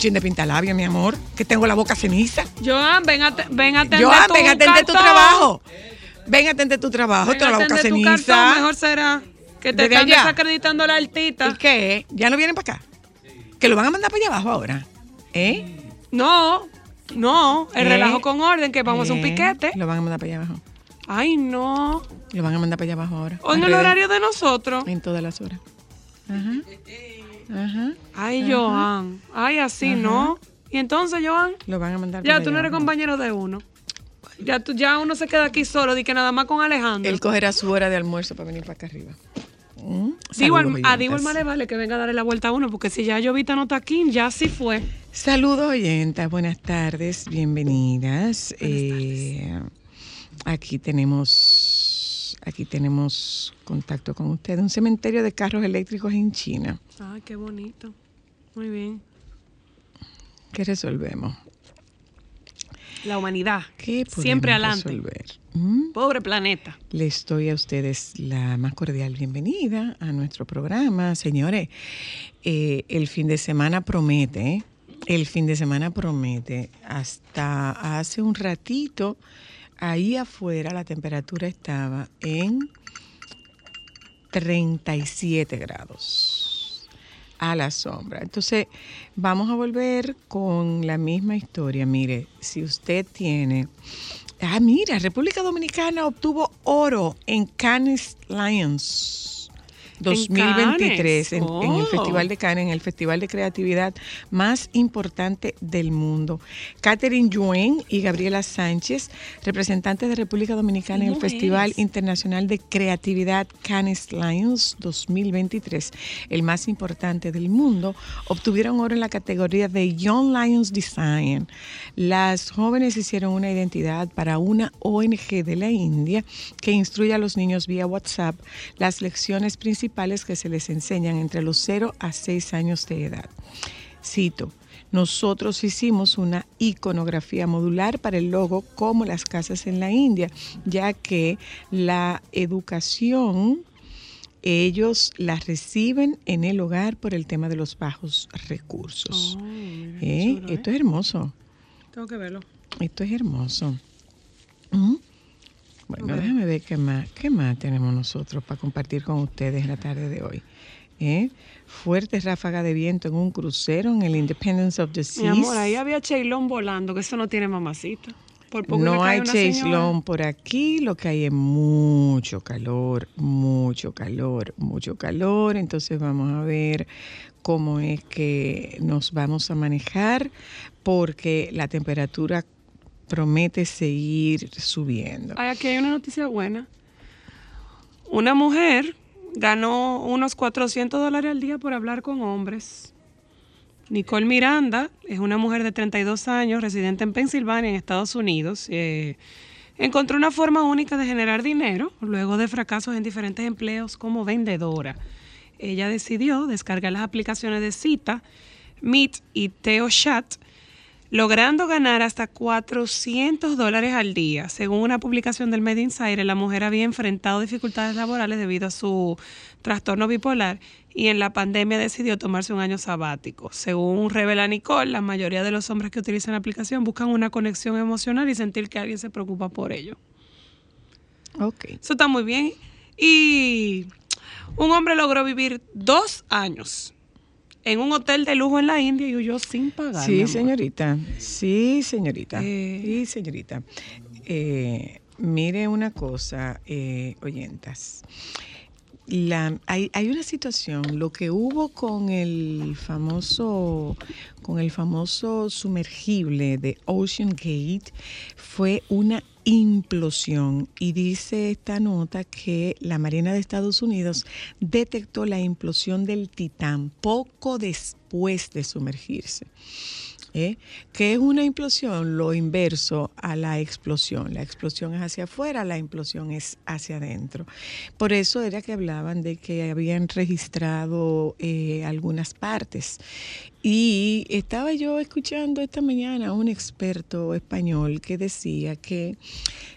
chin de pintalabio, mi amor, que tengo la boca ceniza. Joan, ven a, ven a atender Joan, tu ven a atender tu trabajo. Ven a atender tu trabajo, tengo la boca tu ceniza. cartón, mejor será que te Desde están allá. desacreditando la altita. ¿Y qué? ¿Ya no vienen para acá? Que lo van a mandar para allá abajo ahora. ¿Eh? No, no, el ¿Eh? relajo con orden, que vamos a un ¿Eh? piquete. Lo van a mandar para allá abajo. Ay, no. Lo van a mandar para allá abajo ahora. O en el horario de nosotros. En todas las horas. Ajá. Ajá. Ay, Ajá. Joan. Ay, así, Ajá. ¿no? Y entonces, Joan, Lo van a mandar ya tú no eres compañero de uno. Ya, tú, ya uno se queda aquí solo, di que nada más con Alejandro. Él cogerá su hora de almuerzo para venir para acá arriba. Mm, Digo, al- saludos, a Digo más le vale que venga a darle la vuelta a uno, porque si ya Llovita no está aquí, ya sí fue. Saludos oyentas, buenas tardes, bienvenidas. Eh, aquí tenemos, aquí tenemos contacto con usted. Un cementerio de carros eléctricos en China. Ay, qué bonito. Muy bien. ¿Qué resolvemos? La humanidad. ¿Qué podemos Siempre adelante. resolver? Mm, Pobre planeta. Les doy a ustedes la más cordial bienvenida a nuestro programa. Señores, eh, el fin de semana promete, ¿eh? el fin de semana promete. Hasta hace un ratito, ahí afuera la temperatura estaba en 37 grados a la sombra. Entonces, vamos a volver con la misma historia. Mire, si usted tiene... Ah, mira, República Dominicana obtuvo oro en Cannes Lions 2023 en, Cannes? en el Oh. Festival de Cannes, en el festival de creatividad más importante del mundo. Catherine Yuen y Gabriela Sánchez, representantes de República Dominicana en el. Festival Internacional de Creatividad Cannes Lions 2023, el más importante del mundo, obtuvieron oro en la categoría de Young Lions Design. Las jóvenes hicieron una identidad para una ONG de la India que instruye a los niños vía WhatsApp las lecciones principales que se les enseñan entre los 0 a 6 años de edad. Cito. Nosotros hicimos una iconografía modular para el logo como las casas en la India, ya que la educación ellos la reciben en el hogar por el tema de los bajos recursos. Oh, mira, Eh, chulo, ¿eh? Esto es hermoso, Tengo que verlo. esto es hermoso. Mm. Bueno, déjame ver qué más, qué más tenemos nosotros para compartir con ustedes la tarde de hoy. ¿Eh? Fuerte ráfaga de viento en un crucero en el Independence of the Mi Seas. amor, ahí había Cheilón volando, que eso no tiene mamacita. Por poco le No hay. Long por aquí, lo que hay es mucho calor, mucho calor, mucho calor. Entonces vamos a ver cómo es que nos vamos a manejar, porque la temperatura promete seguir subiendo. Ay, aquí hay una noticia buena. Una mujer ganó unos 400 dólares al día por hablar con hombres. Nicole Miranda es una mujer de 32 años, residente en Pensilvania, en Estados Unidos. Eh, encontró una forma única de generar dinero luego de fracasos en diferentes empleos como vendedora. Ella decidió descargar las aplicaciones de cita, Meet y TeoChat, logrando ganar hasta 400 dólares al día. Según una publicación del Made Insider, la mujer había enfrentado dificultades laborales debido a su trastorno bipolar y en la pandemia decidió tomarse un año sabático. Según revela Nicole, la mayoría de los hombres que utilizan la aplicación buscan una conexión emocional y sentir que alguien se preocupa por ellos. Ok. Eso está muy bien. Y un hombre logró vivir dos años en un hotel de lujo en la India y huyó sin pagar. Sí, señorita. Sí, señorita. Eh. Sí, señorita. Eh, mire una cosa, eh, oyentas. La, hay, hay una situación, lo que hubo con el famoso, con el famoso sumergible de Ocean Gate fue una implosión y dice esta nota que la Marina de Estados Unidos detectó la implosión del Titán poco después de sumergirse. ¿Eh? ¿Qué es una implosión? Lo inverso a la explosión. La explosión es hacia afuera, la implosión es hacia adentro. Por eso era que hablaban de que habían registrado eh, algunas partes. Y estaba yo escuchando esta mañana a un experto español que decía que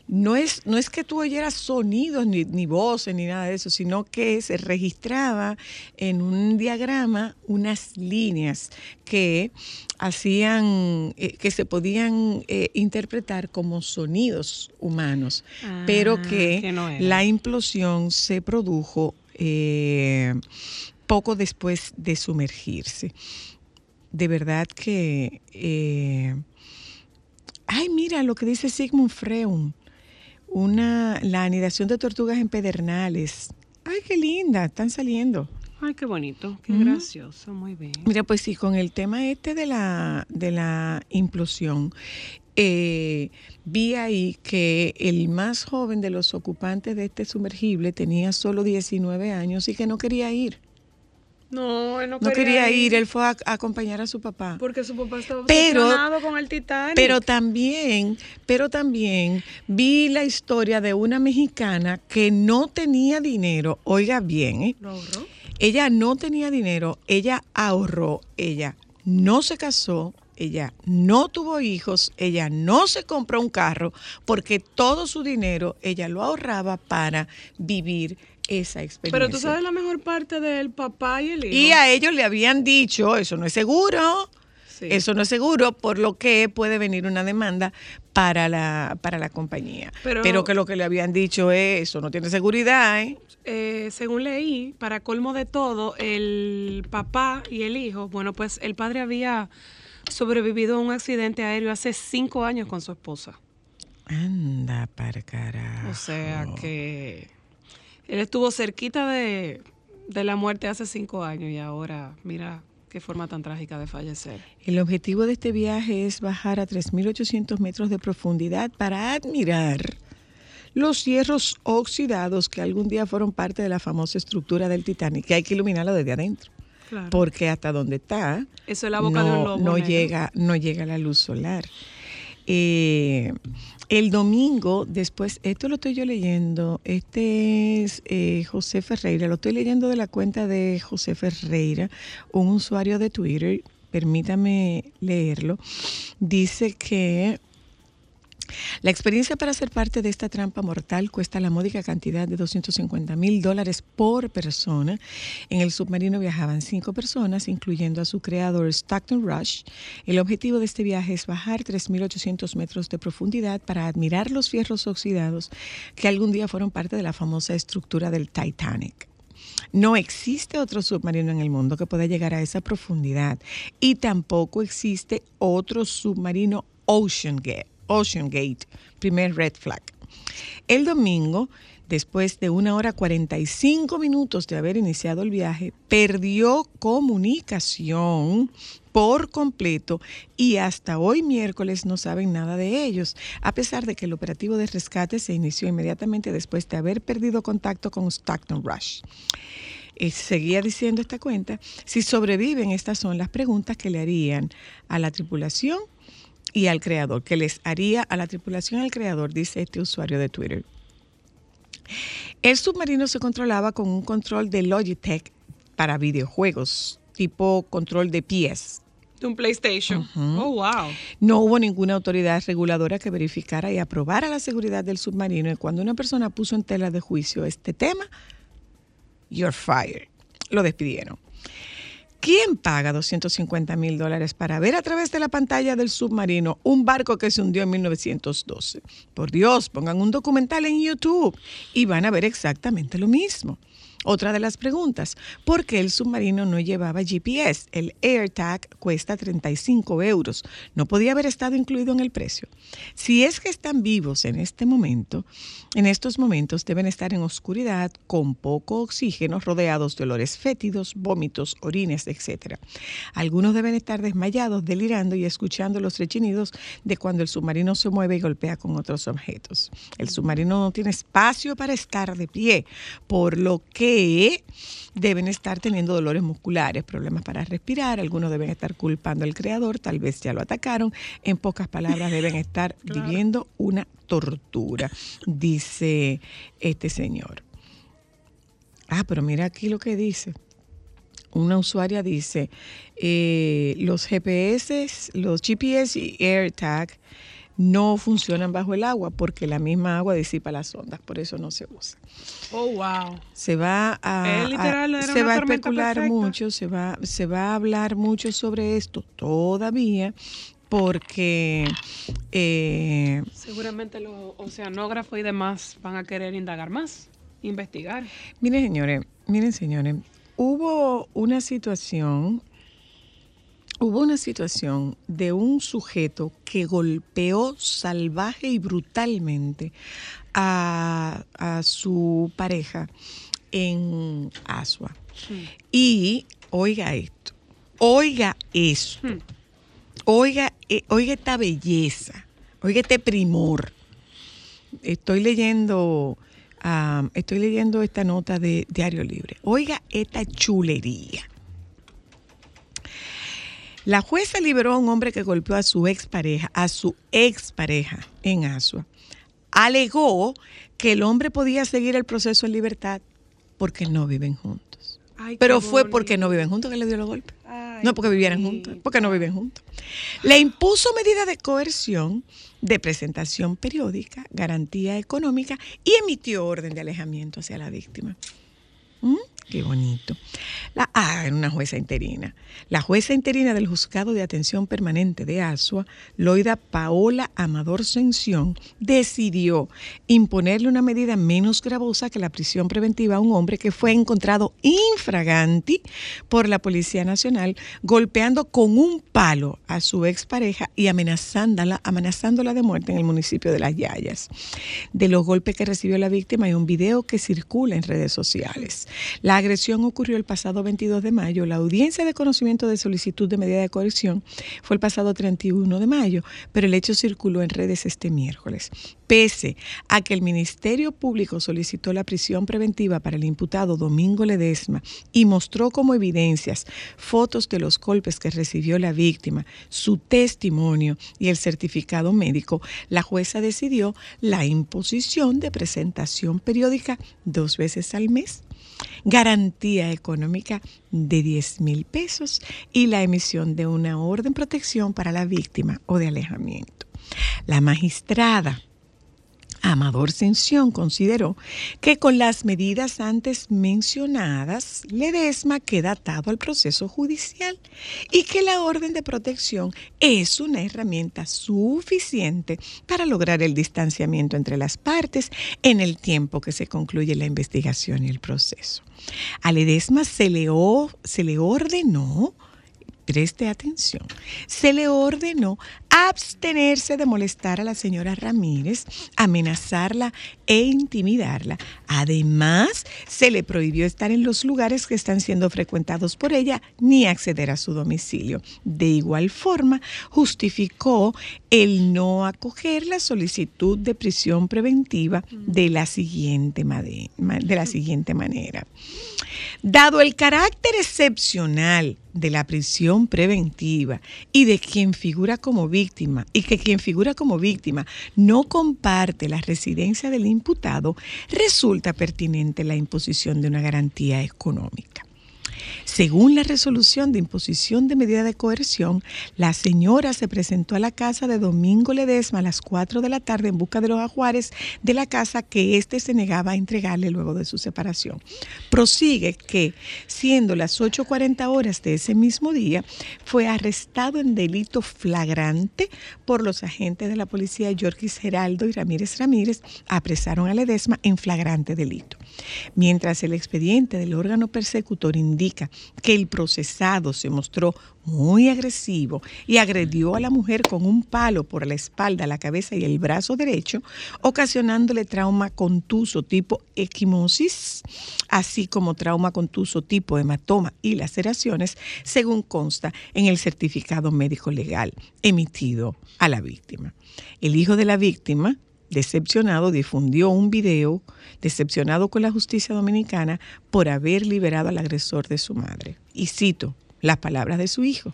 no es, no es que tú oyeras sonidos ni, ni voces ni nada de eso, sino que se registraba en un diagrama unas líneas que hacían, eh, que se podían eh, interpretar como sonidos humanos, Ah, pero que, que no eran. la implosión se produjo eh, poco después de sumergirse. De verdad que... eh, ay, mira lo que dice Sigmund Freud. Una, la anidación de tortugas en pedernales. Ay, qué linda, están saliendo. Ay, qué bonito, qué gracioso, muy bien. Mira, pues sí, con el tema este de la, de la implosión, eh, vi ahí que el más joven de los ocupantes de este sumergible tenía solo 19 años y que no quería ir. No, él no, No quería ir, él fue a, a acompañar a su papá. porque su papá estaba Pero- con el Titanic. Pero también, pero también vi la historia de una mexicana que no tenía dinero. Oiga bien, ¿eh? ¿Lo ahorró? Ella no tenía dinero, ella ahorró, ella no se casó, ella no tuvo hijos, ella no se compró un carro, porque todo su dinero ella lo ahorraba para vivir esa experiencia. Pero tú sabes la mejor parte del papá y el hijo. Y a ellos le habían dicho, eso no es seguro, Sí. eso no es seguro, por lo que puede venir una demanda para la, para la compañía. Pero- Pero, que lo que le habían dicho es, eso no tiene seguridad, ¿eh? Eh, según leí, para colmo de todo, el papá y el hijo, bueno, pues el padre había sobrevivido a un accidente aéreo hace cinco años con su esposa. Anda para carajo. O sea que él estuvo cerquita de, de la muerte hace cinco años y ahora mira qué forma tan trágica de fallecer. El objetivo de este viaje es bajar a 3.800 metros de profundidad para admirar los hierros oxidados que algún día fueron parte de la famosa estructura del Titanic, que hay que iluminarlo desde adentro, Claro. porque hasta donde está Eso es la boca no, de un lobo. no negro. llega, no llega la luz solar. Eh, el domingo, después, esto lo estoy yo leyendo, este es eh, José Ferreira, lo estoy leyendo de la cuenta de José Ferreira, un usuario de Twitter, permítame leerlo, dice que la experiencia para ser parte de esta trampa mortal cuesta la módica cantidad de 250 mil dólares por persona. En el submarino viajaban cinco personas, incluyendo a su creador Stockton Rush. El objetivo de este viaje es bajar 3.800 metros de profundidad para admirar los fierros oxidados que algún día fueron parte de la famosa estructura del Titanic. No existe otro submarino en el mundo que pueda llegar a esa profundidad y tampoco existe otro submarino Ocean Gate. Ocean Gate, primer red flag. El domingo, después de una hora 45 minutos de haber iniciado el viaje, perdió comunicación por completo y hasta hoy miércoles no saben nada de ellos, a pesar de que el operativo de rescate se inició inmediatamente después de haber perdido contacto con Stockton Rush. Eh, seguía diciendo esta cuenta, si sobreviven, estas son las preguntas que le harían a la tripulación y al creador, que les haría a la tripulación y al creador, dice este usuario de Twitter. El submarino se controlaba con un control de Logitech para videojuegos, tipo control de pies. De un PlayStation. Oh, wow. No hubo ninguna autoridad reguladora que verificara y aprobara la seguridad del submarino. Y cuando una persona puso en tela de juicio este tema, you're fired. Lo despidieron. ¿Quién paga 250 mil dólares para ver a través de la pantalla del submarino un barco que se hundió en 1912? Por Dios, pongan un documental en YouTube y van a ver exactamente lo mismo. Otra de las preguntas, ¿por qué el submarino no llevaba GPS? El AirTag cuesta 35 euros. No podía haber estado incluido en el precio. Si es que están vivos en este momento, en estos momentos deben estar en oscuridad, con poco oxígeno, rodeados de olores fétidos, vómitos, orines, etc. Algunos deben estar desmayados, delirando y escuchando los rechinidos de cuando el submarino se mueve y golpea con otros objetos. El submarino no tiene espacio para estar de pie, por lo que deben estar teniendo dolores musculares, problemas para respirar, algunos deben estar culpando al creador, tal vez ya lo atacaron, en pocas palabras deben estar viviendo una tortura, dice este señor. Ah, pero mira aquí lo que dice. Una usuaria dice, eh, los GPS, los GPS y AirTag no funcionan bajo el agua porque la misma agua disipa las ondas, por eso no se usa. Oh, wow. Se va a, literal, se va a especular perfecta. mucho, se va, se va a hablar mucho sobre esto todavía porque eh, Seguramente los oceanógrafos y demás van a querer indagar más, investigar. Miren, señores, miren, señores, hubo una situación, hubo una situación de un sujeto que golpeó salvaje y brutalmente a, a su pareja en Asua. Y oiga esto, oiga eso, Hmm. oiga, eh, oiga esta belleza, oiga este primor estoy leyendo, ah, estoy leyendo esta nota de Diario Libre. Oiga esta chulería. La jueza liberó a un hombre que golpeó a su expareja, a su expareja en Asua. Alegó que el hombre podía seguir el proceso en libertad porque no viven juntos. Ay, Pero fue porque no viven juntos que le dio los golpes. Ay, No porque vivieran juntos, porque no viven juntos. Le impuso medida de coerción, de presentación periódica, garantía económica y emitió orden de alejamiento hacia la víctima. ¿Mm? Qué bonito. La, ah, era una jueza interina. La jueza interina del Juzgado de Atención Permanente de Asua, Loida Paola Amador Sención, decidió imponerle una medida menos gravosa que la prisión preventiva a un hombre que fue encontrado infraganti por la Policía Nacional, golpeando con un palo a su expareja y amenazándola, amenazándola de muerte en el municipio de Las Yayas. De los golpes que recibió la víctima hay un video que circula en redes sociales. La agresión ocurrió el pasado 22 de mayo. La audiencia de conocimiento de solicitud de medida de coerción fue el pasado 31 de mayo, pero el hecho circuló en redes este miércoles. Pese a que el Ministerio Público solicitó la prisión preventiva para el imputado Domingo Ledesma y mostró como evidencias fotos de los golpes que recibió la víctima, su testimonio y el certificado médico, la jueza decidió la imposición de presentación periódica dos veces al mes garantía económica de 10 mil pesos y la emisión de una orden de protección para la víctima o de alejamiento. La magistrada Amador Sención consideró que con las medidas antes mencionadas, Ledesma queda atado al proceso judicial y que la orden de protección es una herramienta suficiente para lograr el distanciamiento entre las partes en el tiempo que se concluye la investigación y el proceso. A Ledesma se le, se le ordenó preste atención, se le ordenó abstenerse de molestar a la señora Ramírez, amenazarla e intimidarla. Además, se le prohibió estar en los lugares que están siendo frecuentados por ella ni acceder a su domicilio. De igual forma, justificó el no acoger la solicitud de prisión preventiva de la siguiente, de la siguiente manera. Dado el carácter excepcional de la prisión preventiva y de quien figura como víctima y que quien figura como víctima no comparte la residencia del imputado, resulta pertinente la imposición de una garantía económica. Según la resolución de imposición de medida de coerción, la señora se presentó a la casa de Domingo Ledesma a las 4 de la tarde en busca de los ajuares de la casa que éste se negaba a entregarle luego de su separación. Prosigue que, siendo las 8.40 horas de ese mismo día, fue arrestado en delito flagrante por los agentes de la policía Yorkis Geraldo y Ramírez Ramírez, apresaron a Ledesma en flagrante delito. Mientras el expediente del órgano persecutor indica que el procesado se mostró muy agresivo y agredió a la mujer con un palo por la espalda, la cabeza y el brazo derecho, ocasionándole trauma contuso tipo equimosis, así como trauma contuso tipo hematoma y laceraciones, según consta en el certificado médico legal emitido a la víctima. El hijo de la víctima, decepcionado, difundió un video decepcionado con la justicia dominicana por haber liberado al agresor de su madre. Y cito las palabras de su hijo.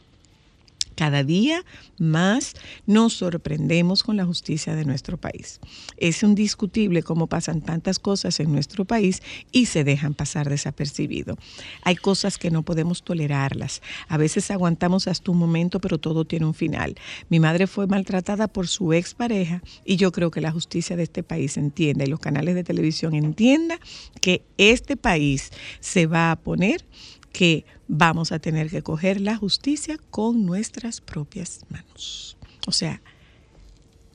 Cada día más nos sorprendemos con la justicia de nuestro país. Es indiscutible cómo pasan tantas cosas en nuestro país y se dejan pasar desapercibido. Hay cosas que no podemos tolerarlas. A veces aguantamos hasta un momento, pero todo tiene un final. Mi madre fue maltratada por su expareja y yo creo que la justicia de este país entienda y los canales de televisión entienda que este país se va a poner que vamos a tener que coger la justicia con nuestras propias manos. O sea,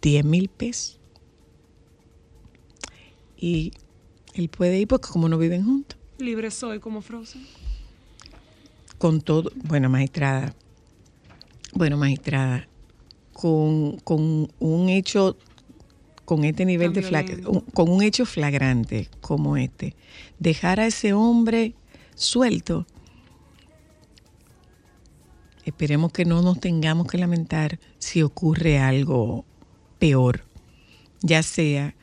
10 mil pesos. Y él puede ir porque como no viven juntos, Libre soy como Frozen. con todo, bueno, magistrada, bueno, magistrada, con, con un hecho, con este nivel Tan de un- con un hecho flagrante como este, dejar a ese hombre suelto, esperemos que no nos tengamos que lamentar si ocurre algo peor, ya sea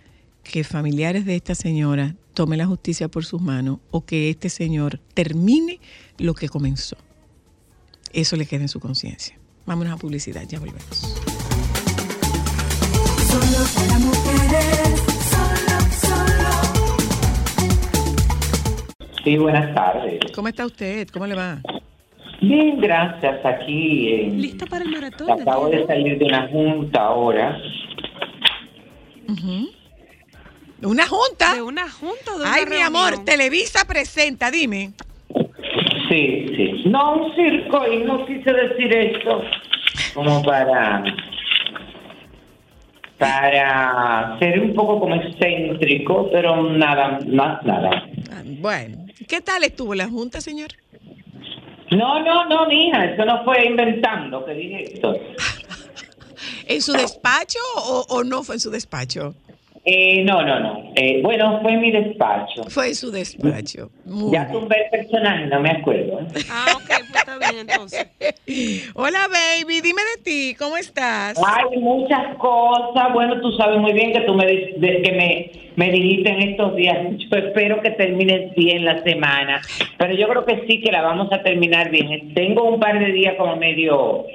que familiares de esta señora tomen la justicia por sus manos o que este señor termine lo que comenzó. Eso le queda en su conciencia. Vámonos a publicidad, ya volvemos. Solo para mujeres, solo, solo. Sí, buenas tardes. ¿Cómo está usted? ¿Cómo le va? Bien, gracias. Aquí en- ¿Lista para el maratón? acabo de salir de una junta ahora. Ujú. ¿Una junta? ¿De una junta de una Ay, mi amor? Televisa presenta, dime. Sí, sí. No, un circo, y no quise decir esto como para para ser un poco como excéntrico, pero nada, más nada. Ah, Bueno, ¿qué tal estuvo la junta, señor? No, no, no, mija, eso no fue inventando que dije esto. ¿En su despacho o, o no fue en su despacho? Eh, no, no, no. Eh, bueno, fue mi despacho. Fue su despacho. Muy Ya tumbé el personaje, no me acuerdo. Ah, ok, pues está bien entonces. Hola, baby, dime de ti, ¿cómo estás? Hay muchas cosas. Bueno, tú sabes muy bien que tú me, de- que me, me dijiste en estos días. Yo espero que termines bien la semana. Pero yo creo que sí que la vamos a terminar bien. Tengo un par de días como medio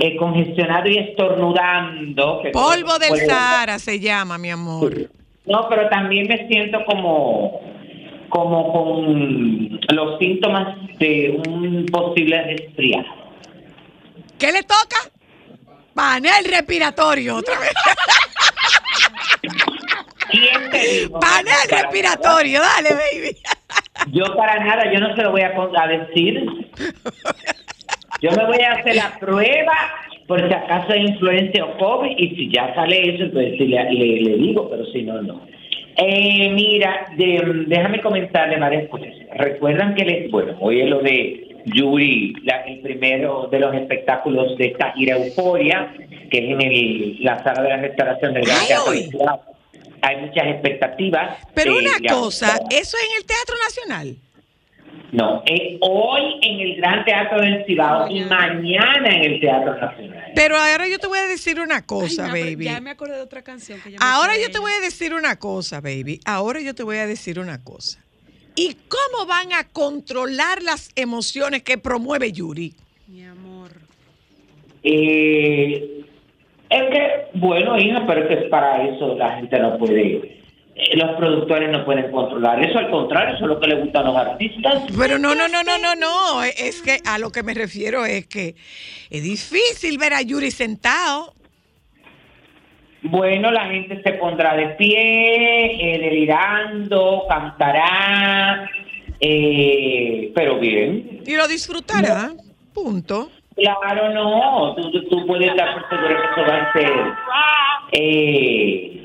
eh, congestionado y estornudando. que Polvo del puede- Sahara se llama, mi amor. No, pero también me siento como como con los síntomas de un posible resfriado. ¿Qué le toca? Panel respiratorio otra vez. ¿Quién te dijo? Panel Para- respiratorio, dale, baby. Yo para nada, yo no se lo voy a decir. Yo me voy a hacer la prueba por si acaso hay influencia o COVID y si ya sale eso, pues sí le, le- le digo, pero si no, no. Eh, mira, de- déjame comentarle varias cosas. Recuerdan que, les, bueno, hoy es lo de Yuri, la- el primero de los espectáculos de esta gira Euforia. que es en el, la sala de la restauración del Gran Teatro. Hay muchas expectativas. Pero eh, una cosa, ¿eso es en el Teatro Nacional? No, es hoy en el Gran Teatro del Cibao y mañana en el Teatro Nacional. Pero ahora yo te voy a decir una cosa, Ay, baby. Ya me acordé de otra canción que yo Ahora yo te voy a decir una cosa, baby. Ahora yo te voy a decir una cosa. ¿Y cómo van a controlar las emociones que promueve Yuri? Mi amor. Eh, es que, bueno, hija, pero es que para eso la gente no puede, eh, los productores no pueden controlar eso, al contrario, eso es lo que le gusta a los artistas. Pero no, no, no, no, no, no. Es que a lo que me refiero es que es difícil ver a Yuri sentado. Bueno, la gente se pondrá de pie, eh, delirando, cantará, eh, pero bien. Y lo disfrutará. Punto. Claro, no, tú, tú- tú puedes estar por seguro que eso va a ser, eh,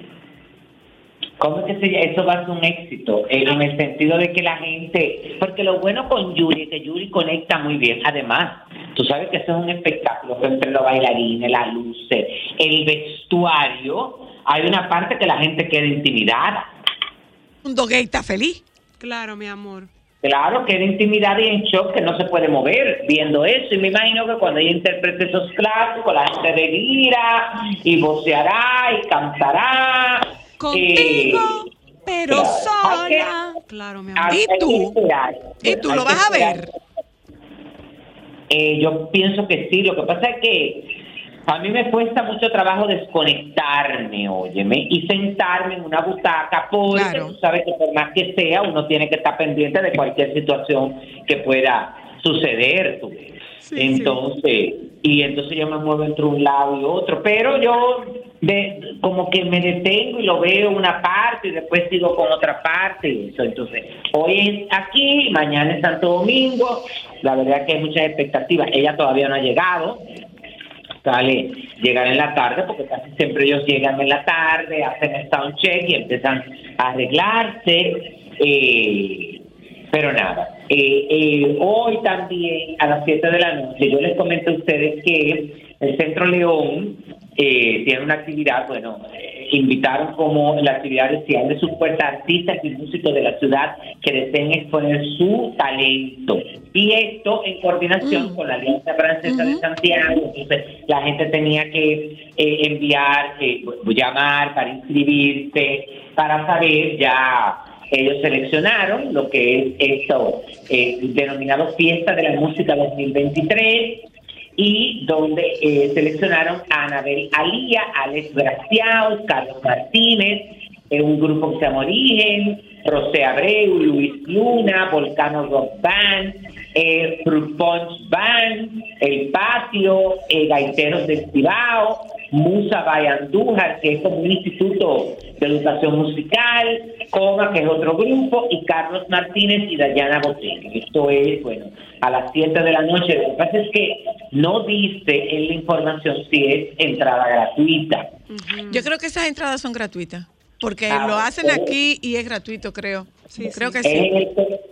¿cómo es que se? Eso va a ser un éxito, eh, en el sentido de que la gente, porque lo bueno con Yuri es que Yuri conecta muy bien, además, tú sabes que eso es un espectáculo, entre los bailarines, las luces, el vestuario, hay una parte que la gente queda intimidada. Un gay está feliz. Claro, mi amor. Claro, queda intimidada y en shock que no se puede mover viendo eso. Y me imagino que cuando ella interprete esos clásicos, la gente delira y voceará y cantará. Contigo, Eh, pero claro. sola. Claro, mi amor. hay ¿Y tú? esperar. ¿Y tú lo vas a ver? Eh, yo pienso que sí. Lo que pasa es que a mí me cuesta mucho trabajo desconectarme, óyeme, y sentarme en una butaca, porque Claro. tú sabes que por más que sea, uno tiene que estar pendiente de cualquier situación que pueda suceder. tú ves. Sí, entonces, y entonces yo me muevo entre un lado y otro, pero yo como que me detengo y lo veo una parte y después sigo con otra parte. y eso. Entonces, hoy es aquí, mañana es Santo Domingo, la verdad que hay muchas expectativas. Ella todavía no ha llegado, sale llegar en la tarde, porque casi siempre ellos llegan en la tarde, hacen el sound check y empiezan a arreglarse. eh, pero nada, eh, eh, hoy también a las 7 de la noche, yo les comento a ustedes que el Centro León eh, tiene una actividad, bueno, eh, invitaron como la actividad de sus puertas artistas y músicos de la ciudad que deseen exponer su talento. Y esto en coordinación con la Alianza Francesa de Santiago. Entonces, la gente tenía que eh, enviar, eh, llamar para inscribirse, para saber ya ellos seleccionaron lo que es esto eh, denominado Fiesta de la Música 2023 y donde eh, seleccionaron a Anabel Alía, Alex Graciaos, Carlos Martínez, eh, un grupo que se llama Origen, José Abreu, Luis Luna, Volcano Rock Band, eh, Punch Band, El Patio, eh, Gaiteros del Cibao, Musa by Andújar, que es como un instituto de educación musical, Coma, que es otro grupo, y Carlos Martínez y Dayana Botella. Esto es, bueno, a las 7 de la noche. Lo que pasa es que no dice en la información si es entrada gratuita. Yo creo que esas entradas son gratuitas. Porque Ah, lo hacen aquí y es gratuito, creo. Sí, creo sí. que Es, sí. en el,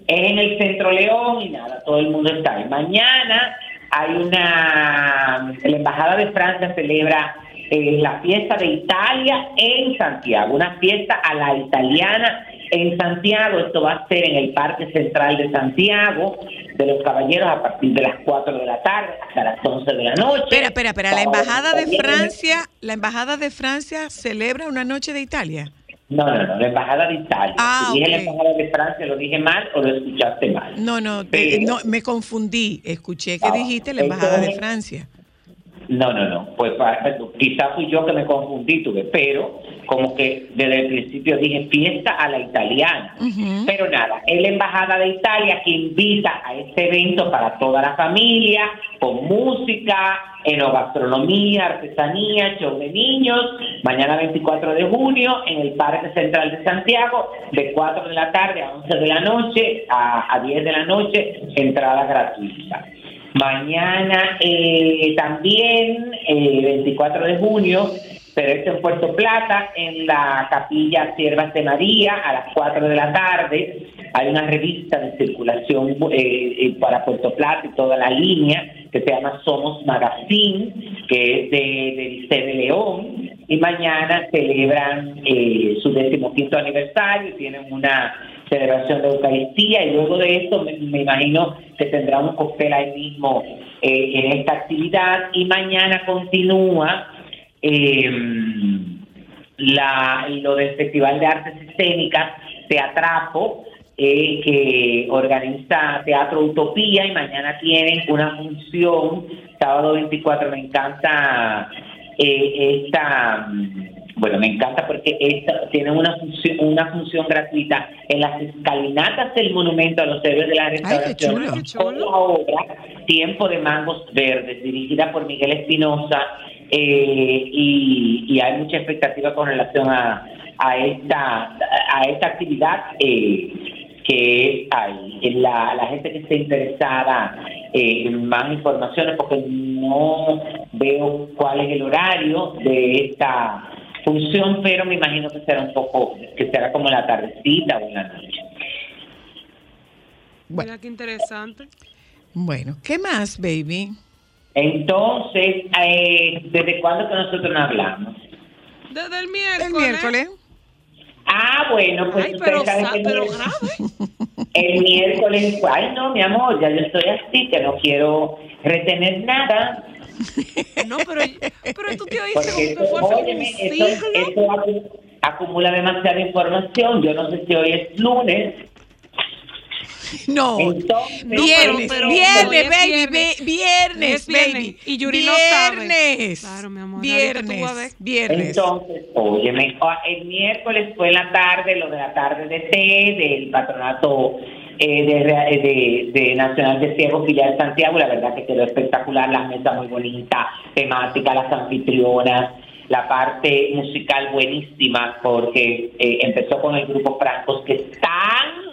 es en el Centro León y nada, todo el mundo está ahí. Mañana hay una, la Embajada de Francia celebra eh, la fiesta de Italia en Santiago, una fiesta a la italiana en Santiago. Esto va a ser en el Parque Central de Santiago de los Caballeros a partir de las 4 de la tarde hasta las 11 de la noche. Espera, espera, espera. La embajada de. Francia, la embajada de Francia celebra una noche de Italia. No, no, no, la Embajada de Italia. Ah, si dije la ok. Embajada de Francia, ¿lo dije mal o lo escuchaste mal? No, no, Pero- no, me confundí. Escuché que Ah, dijiste la embajada de entonces- Francia. No, no, no. Pues pa- quizá fui yo que me confundí, tuve, pero como que desde el principio dije fiesta a la italiana. Pero nada, es la Embajada de Italia que invita a este evento para toda la familia, con música, enogastronomía, artesanía, show de niños, mañana 24 de junio en el Parque Central de Santiago, de 4 de la tarde a 11 de la noche, a, a 10 de la noche, entrada gratuita. Mañana eh, también, eh, 24 de junio, pero esto en Puerto Plata, en la capilla Siervas de María, a las 4 de la tarde. Hay una revista de circulación eh, eh, para Puerto Plata y toda la línea que se llama Somos Magazine, que es de, de León. Y mañana celebran eh, su decimoquinto aniversario, tienen una celebración de Eucaristía y luego de esto me, imagino que tendrá un cóctel ahí mismo eh, en esta actividad. Y mañana continúa eh, la, lo del Festival de Artes Escénicas Teatrapo eh, que organiza Teatro Utopía y mañana tienen una función, sábado 24, me encanta eh, esta, bueno, me encanta porque esta tiene una función, una función gratuita en las escalinatas del monumento a los héroes de la restauración chulo. Qué chulo. con la obra Tiempo de Mangos Verdes, dirigida por Miguel Espinosa, eh, y, y hay mucha expectativa con relación a, a esta a esta actividad eh, que hay. La, la gente que esté interesada eh, en más informaciones, porque no veo cuál es el horario de esta función, pero me imagino que será un poco, que será como en la tardecita o en la noche. Bueno. Mira qué interesante. Bueno, ¿qué más, baby? Entonces, eh, ¿desde cuándo que nosotros no hablamos? Desde el miércoles. El miércoles. Ah, bueno, pues Ay, ustedes pero, saben sa- que el pero grave. El miércoles, ay no, mi amor, ya yo estoy así, que no quiero retener nada. No, pero, pero tú te oíste Porque como esto, que óyeme, un esto, siglo. esto acu- acumula demasiada información. Yo no sé si hoy es lunes. No. Entonces, Viernes, pero- viernes, hoy es baby, viernes. viernes, Es viernes, baby. y Yuri lo sabe. Viernes. Claro, mi amor. Viernes, viernes. Entonces, óyeme, ah, el miércoles fue en la tarde, lo de la tarde de té, del patronato eh, de, eh, de, de Nacional de Ciegos Villa de Santiago, la verdad que quedó espectacular, las mesas muy bonitas, temática, las anfitrionas, la parte musical buenísima, porque eh, empezó con el grupo Francos, que están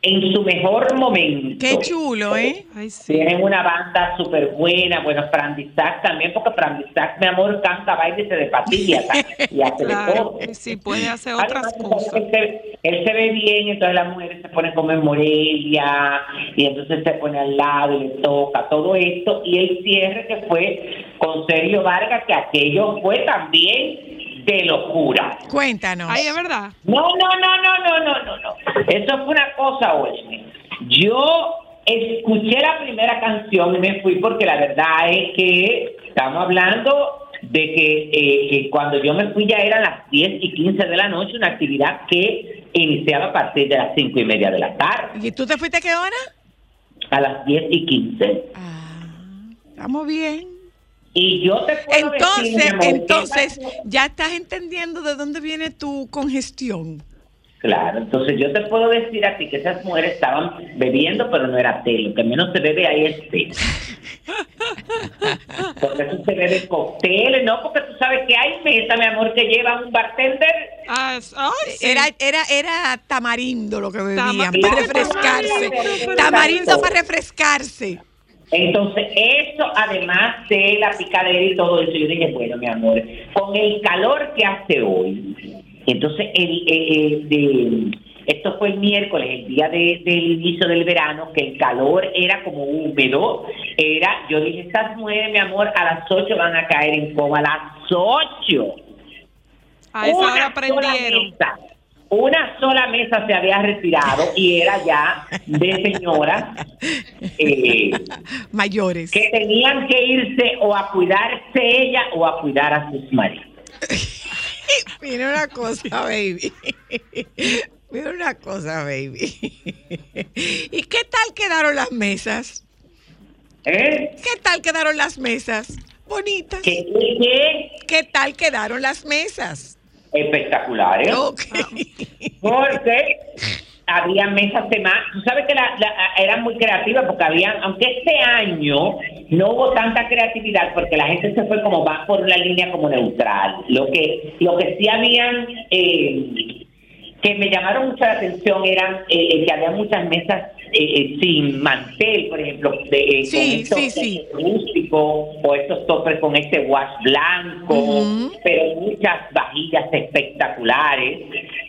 en su mejor momento. Qué chulo, ¿eh? Ay, sí. Tienen una banda súper buena, bueno, Frandisac también, porque Frandisac, mi amor, canta, baila y se de patillas y hace de Claro, todo. sí, puede hacer otras Además, cosas. Él se, él se ve bien, entonces las mujeres se ponen como en Morelia, y entonces se pone al lado y le toca todo esto, y el cierre que fue con Sergio Vargas, que aquello fue también de locura. Cuéntanos. Ay, es verdad. No, no, no, no, no, no, no, no. Eso fue una cosa, oye. Yo escuché la primera canción y me fui porque la verdad es que estamos hablando de que, eh, que cuando yo me fui ya eran las 10 y 15 de la noche, una actividad que iniciaba a partir de las 5 y media de la tarde, ¿Y tú te fuiste a qué hora? a las 10 y 15. Ah, estamos bien. Y yo te puedo Entonces, decir, amor, entonces, ya estás entendiendo de dónde viene tu congestión. Claro, entonces yo te puedo decir a ti que esas mujeres estaban bebiendo, pero no era té. Lo que menos se bebe ahí es té. Porque eso se bebe cócteles, ¿no? Porque tú sabes que hay mesa, mi amor, que lleva un bartender. Ah, sí. Era, era, era tamarindo lo que bebían Tama- para refrescarse. tamarindo, para refrescarse. Entonces, eso además de la picadera y todo eso, yo dije, bueno, mi amor, con el calor que hace hoy, entonces, el, eh, eh, esto fue el miércoles, el día de- del inicio del verano, que el calor era como húmedo, era, yo dije, estas mujeres, mi amor, a las 8 van a caer en coma, a las 8. A esa hora sola aprendieron. mesa, Una sola mesa se había retirado y era ya de señoras eh, Mayores. que tenían que irse o a cuidarse ella o a cuidar a sus maridos. Mira una cosa, baby. Mira una cosa, baby. ¿Y qué tal quedaron las mesas? ¿Eh? ¿Qué tal quedaron las mesas? Bonitas. Que- que ¿Qué tal quedaron las mesas? Espectaculares. Porque había mesas temáticas. Tú sabes que la, la- eran muy creativas porque habían, aunque este año no hubo tanta creatividad porque la gente se fue como más por una línea como neutral. Lo que, lo que sí habían eh, que me llamaron mucho la atención eran eh, eh, que había muchas mesas eh, eh, sin mantel, por ejemplo, de, eh, Sí, con estos sí, sí. toppers rústicos o estos toppers con este wash blanco, pero muchas vajillas espectaculares,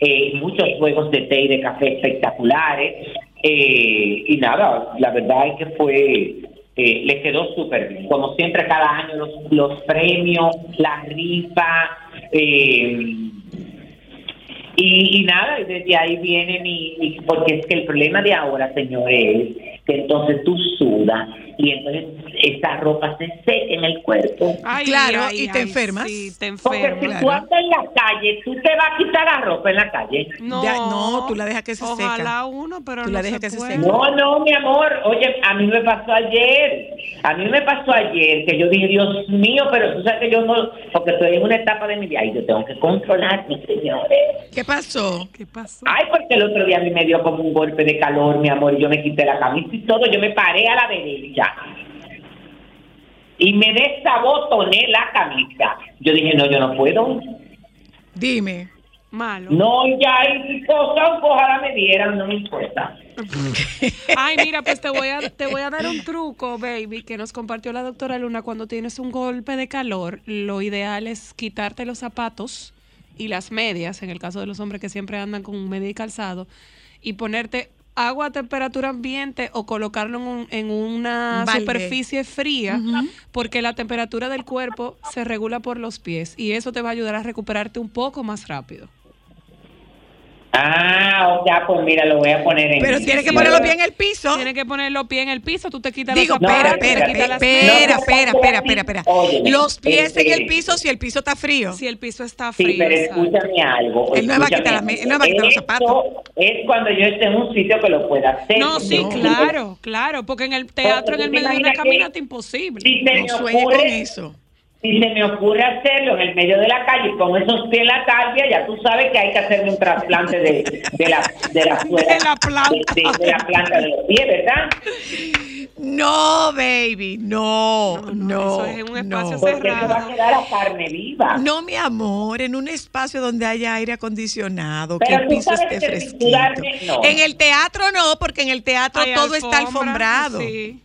eh, muchos juegos de té y de café espectaculares. eh, y nada, la verdad es que fue, eh, le quedó súper bien. Como siempre, cada año los, los premios, la rifa. eh, y, y nada, y desde ahí viene mi, mi- Porque es que el problema de ahora, señores, es que entonces tú sudas y entonces esa ropa se seca en el cuerpo. Ay, Claro, ay, y te ay, enfermas. Sí, te Porque si tú andas en la calle, tú te vas a quitar la ropa en la calle. No, Ya, no, tú la dejas que se ojalá seca. uno, pero Tú no la dejas se que se seca. No, no, mi amor. Oye, a mí me pasó ayer. A mí me pasó ayer que yo dije, Dios mío, pero tú sabes que yo no, porque estoy en una etapa de mi vida y yo tengo que controlarme, señores. ¿Qué pasó? ¿Qué pasó? Ay, porque el otro día a mí me dio como un golpe de calor, mi amor, y yo me quité la camisa y todo, yo me paré a la derecha. Y me desabotoné la camisa. Yo dije, no, yo no puedo. Dime. Malo. No, ya hay cosas, ojalá me dieran, no me importa. Ay, mira, pues te voy a te voy a dar un truco, baby, que nos compartió la doctora Luna cuando tienes un golpe de calor. Lo ideal es quitarte los zapatos y las medias, en el caso de los hombres que siempre andan con media y calzado, y ponerte agua a temperatura ambiente o colocarlo en, un- en una Balde. superficie fría, porque la temperatura del cuerpo se regula por los pies y eso te va a ayudar a recuperarte un poco más rápido. Ah, o sea, pues mira, lo voy a poner en... Pero tienes que ponerlo bien en el piso. Tienes que poner los pies en el piso, tú te quitas Digo, los espera, zapatos, espera, espera, espera, espera, espera, espera, Los pies en el espere. piso si el piso está frío. Si el piso está Sí, frío. pero exacto. escúchame algo. Él no va a quitar la escúchame me- él no me va a quitar los zapatos. Es cuando yo esté en un sitio que lo pueda hacer. No, sí, No. claro, claro, porque en el teatro, en el ¿Tú te medio de una caminata, imposible. Si No me sueñe con eso. Si se me ocurre hacerlo en el medio de la calle con esos pies en la calle, ya tú sabes que hay que hacerme un trasplante de, de la de la, suela- De la planta. de, de- de la planta de los pies, ¿verdad? No, baby, no, No, no. no, eso es en un espacio no. Porque se va a Cerrado. quedar a carne viva. No, mi amor, en un espacio donde haya aire acondicionado, que Pero el tú piso esté que fresquito. no. En el teatro no, porque en el teatro Hay todo está alfombra, alfombrado. Sí.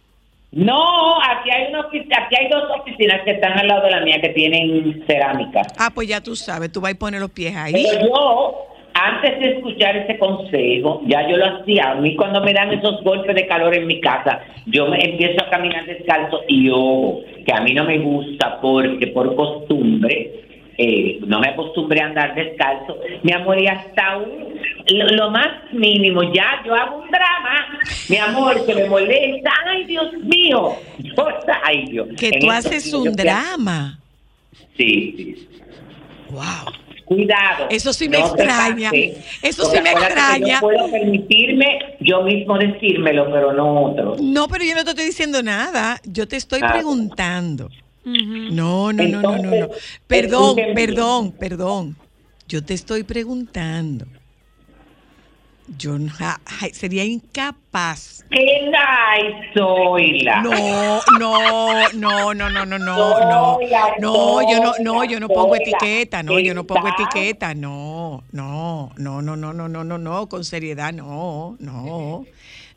No, aquí hay, una, ofici- aquí hay dos oficinas que están al lado de la mía que tienen cerámica. Ah, pues ya tú sabes, tú vas a poner los pies ahí. Pero yo, antes de escuchar ese consejo, ya yo lo hacía. A mí cuando me dan esos golpes de calor en mi casa, yo me empiezo a caminar descalzo y ojo, que a mí no me gusta porque por costumbre, eh, no me acostumbré a andar descalzo. Mi amor, y hasta un, lo, lo más mínimo, ya yo hago un drama, mi amor, que me molesta. Ay, Dios mío. Yo- ay, Dios. Que En tú haces un drama. Sí, sí. Wow. Cuidado. Eso sí me no extraña. Eso sí me extraña. Yo puedo permitirme yo mismo decírmelo, pero no otro. No, pero yo no te estoy diciendo nada. Yo te estoy Ah. preguntando. No, no, no, no, no, no. Entonces, Perdón, perdón, perdón. Yo te estoy preguntando. Yo no- ja- ja- sería incapaz. ¡Qué nice soy la! No, no, no, no, no, no, no, no. No, yo no, no, yo no pongo etiqueta, no, yo no pongo etiqueta, no, no, no, no, no, no, no, no, no, con seriedad, no, no.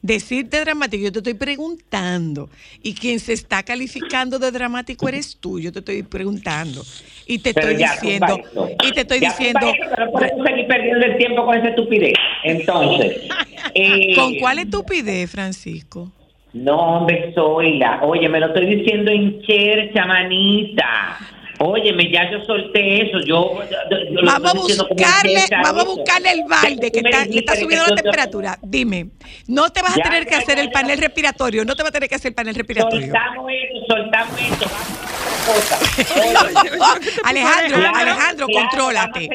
Decirte dramático, yo te estoy preguntando. Y quien se está calificando de dramático eres tú, yo te estoy preguntando. Y te Pero estoy ya, diciendo, y te estoy Ya, diciendo, que no podemos seguir perdiendo el tiempo con esa estupidez. Entonces. eh, ¿con cuál estupidez, Francisco? No, hombre, soy la. Oye, me lo estoy diciendo en chercha, manita. Óyeme, ya yo solté eso. Yo, yo- yo lo Vamos a buscarle, vamos a buscarle el balde que está, le está que subiendo la yo- temperatura. Dime, no te vas a Ya, tener que ya, hacer ya, el ya. panel respiratorio, no te vas a tener que hacer el panel respiratorio. Soltamos eso, soltamos eso. Alejandro, claro, Alejandro, claro, contrólate.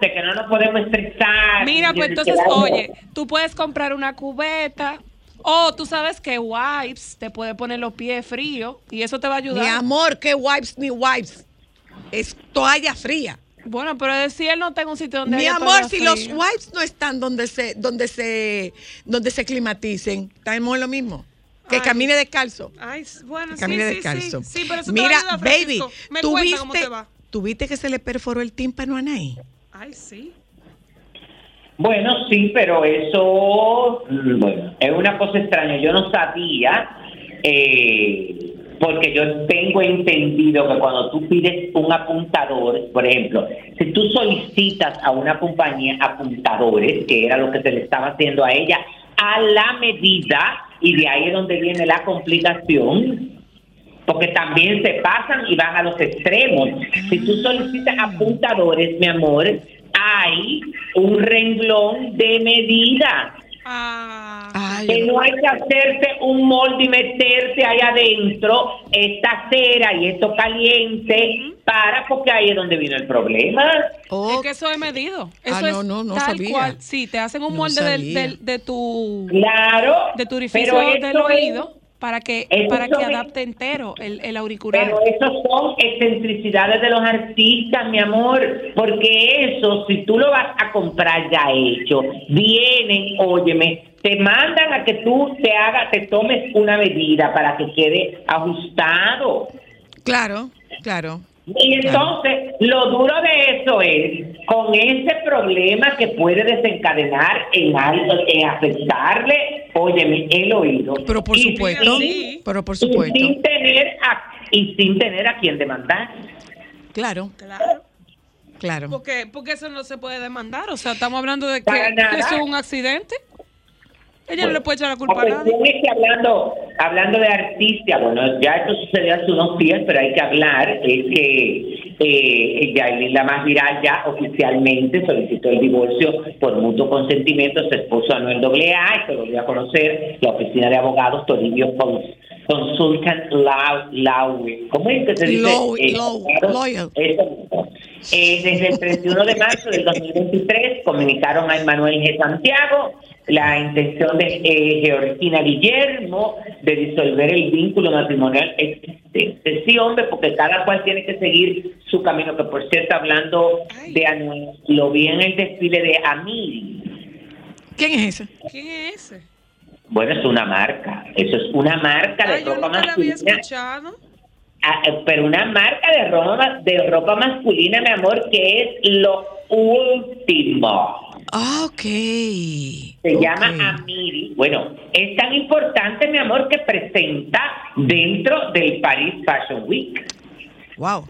que no nos podemos estresar. Mira, pues entonces, oye, tú puedes comprar una cubeta o tú sabes que wipes te puede poner los pies fríos y eso te va a ayudar. Mi amor, ¿qué wipes ni wipes? Es toalla fría. Bueno, pero si él no tenga un sitio donde Mi haya amor, si los wipes no están donde se, donde se, donde se climaticen, estamos en lo mismo. Que Ay. camine descalzo. Ay, bueno, Que sí, camine sí, descalzo. sí. Sí, pero eso te va a Mira, baby. Me ¿tú cómo viste, te va. ¿tú viste que se le perforó el tímpano a Anaí? Ay, sí. Bueno, sí, pero eso, mm, bueno, es una cosa extraña. Yo no sabía, eh, porque yo tengo entendido que cuando tú pides un apuntador, por ejemplo, si tú solicitas a una compañía apuntadores, que era lo que se le estaba haciendo a ella, a la medida, y de ahí es donde viene la complicación, porque también se pasan y van a los extremos. Si tú solicitas apuntadores, mi amor, hay un renglón de medida. Ah, Ay, Que no hay que hacerte un molde y meterte ahí adentro esta cera y esto caliente para, porque ahí es donde vino el problema. oh, es que eso es medido. Eso Ah, no, es no, no tal sabía. cual. Sí, te hacen un No molde del, de tu Claro. de tu orificio pero del es- oído para que eso para que es- adapte entero el, el auricular. Pero esos son excentricidades de los artistas, mi amor, porque eso, si tú lo vas a comprar ya hecho, vienen, óyeme, te mandan a que tú te hagas, te tomes una medida para que quede ajustado. claro, claro. Y entonces, lo duro de eso es, con ese problema que puede desencadenar en algo, en afectarle, óyeme, el oído. Pero por Y supuesto, sí. pero por y supuesto, sin tener a, y sin tener a quien demandar. claro, Claro. claro. Porque, porque eso no se puede demandar. O sea, estamos hablando de que eso es un accidente. Ella no le puede echar la culpa a nadie. es que hablando, hablando de artista, bueno, ya esto sucedió hace unos días, pero hay que hablar, es que eh, Yailin, la más viral, ya oficialmente solicitó el divorcio por mutuo consentimiento su esposo Anuel AA y se lo dio a conocer la oficina de abogados Toribio Cons- Consultant Law, Law, ¿cómo es que se dice? Law- Eh, claro. Eh, desde el 31 de marzo del 2023 comunicaron a Emanuel G. Santiago la intención de eh, Georgina Guillermo de disolver el vínculo matrimonial existente. Sí, hombre, porque cada cual tiene que seguir su camino, que por cierto, hablando de Anuel, lo vi en el desfile de Amiri. ¿Quién es ese? ¿Quién es ese? Bueno, es una marca, eso es una marca de Ay, yo ropa nunca la había masculina. escuchado. Ah, eh, pero una marca de ropa, de ropa masculina, mi amor, que es lo último. Ah, ok. Se Ok. llama Amiri. Bueno, es tan importante, mi amor, que presenta dentro del Paris Fashion Week. Wow.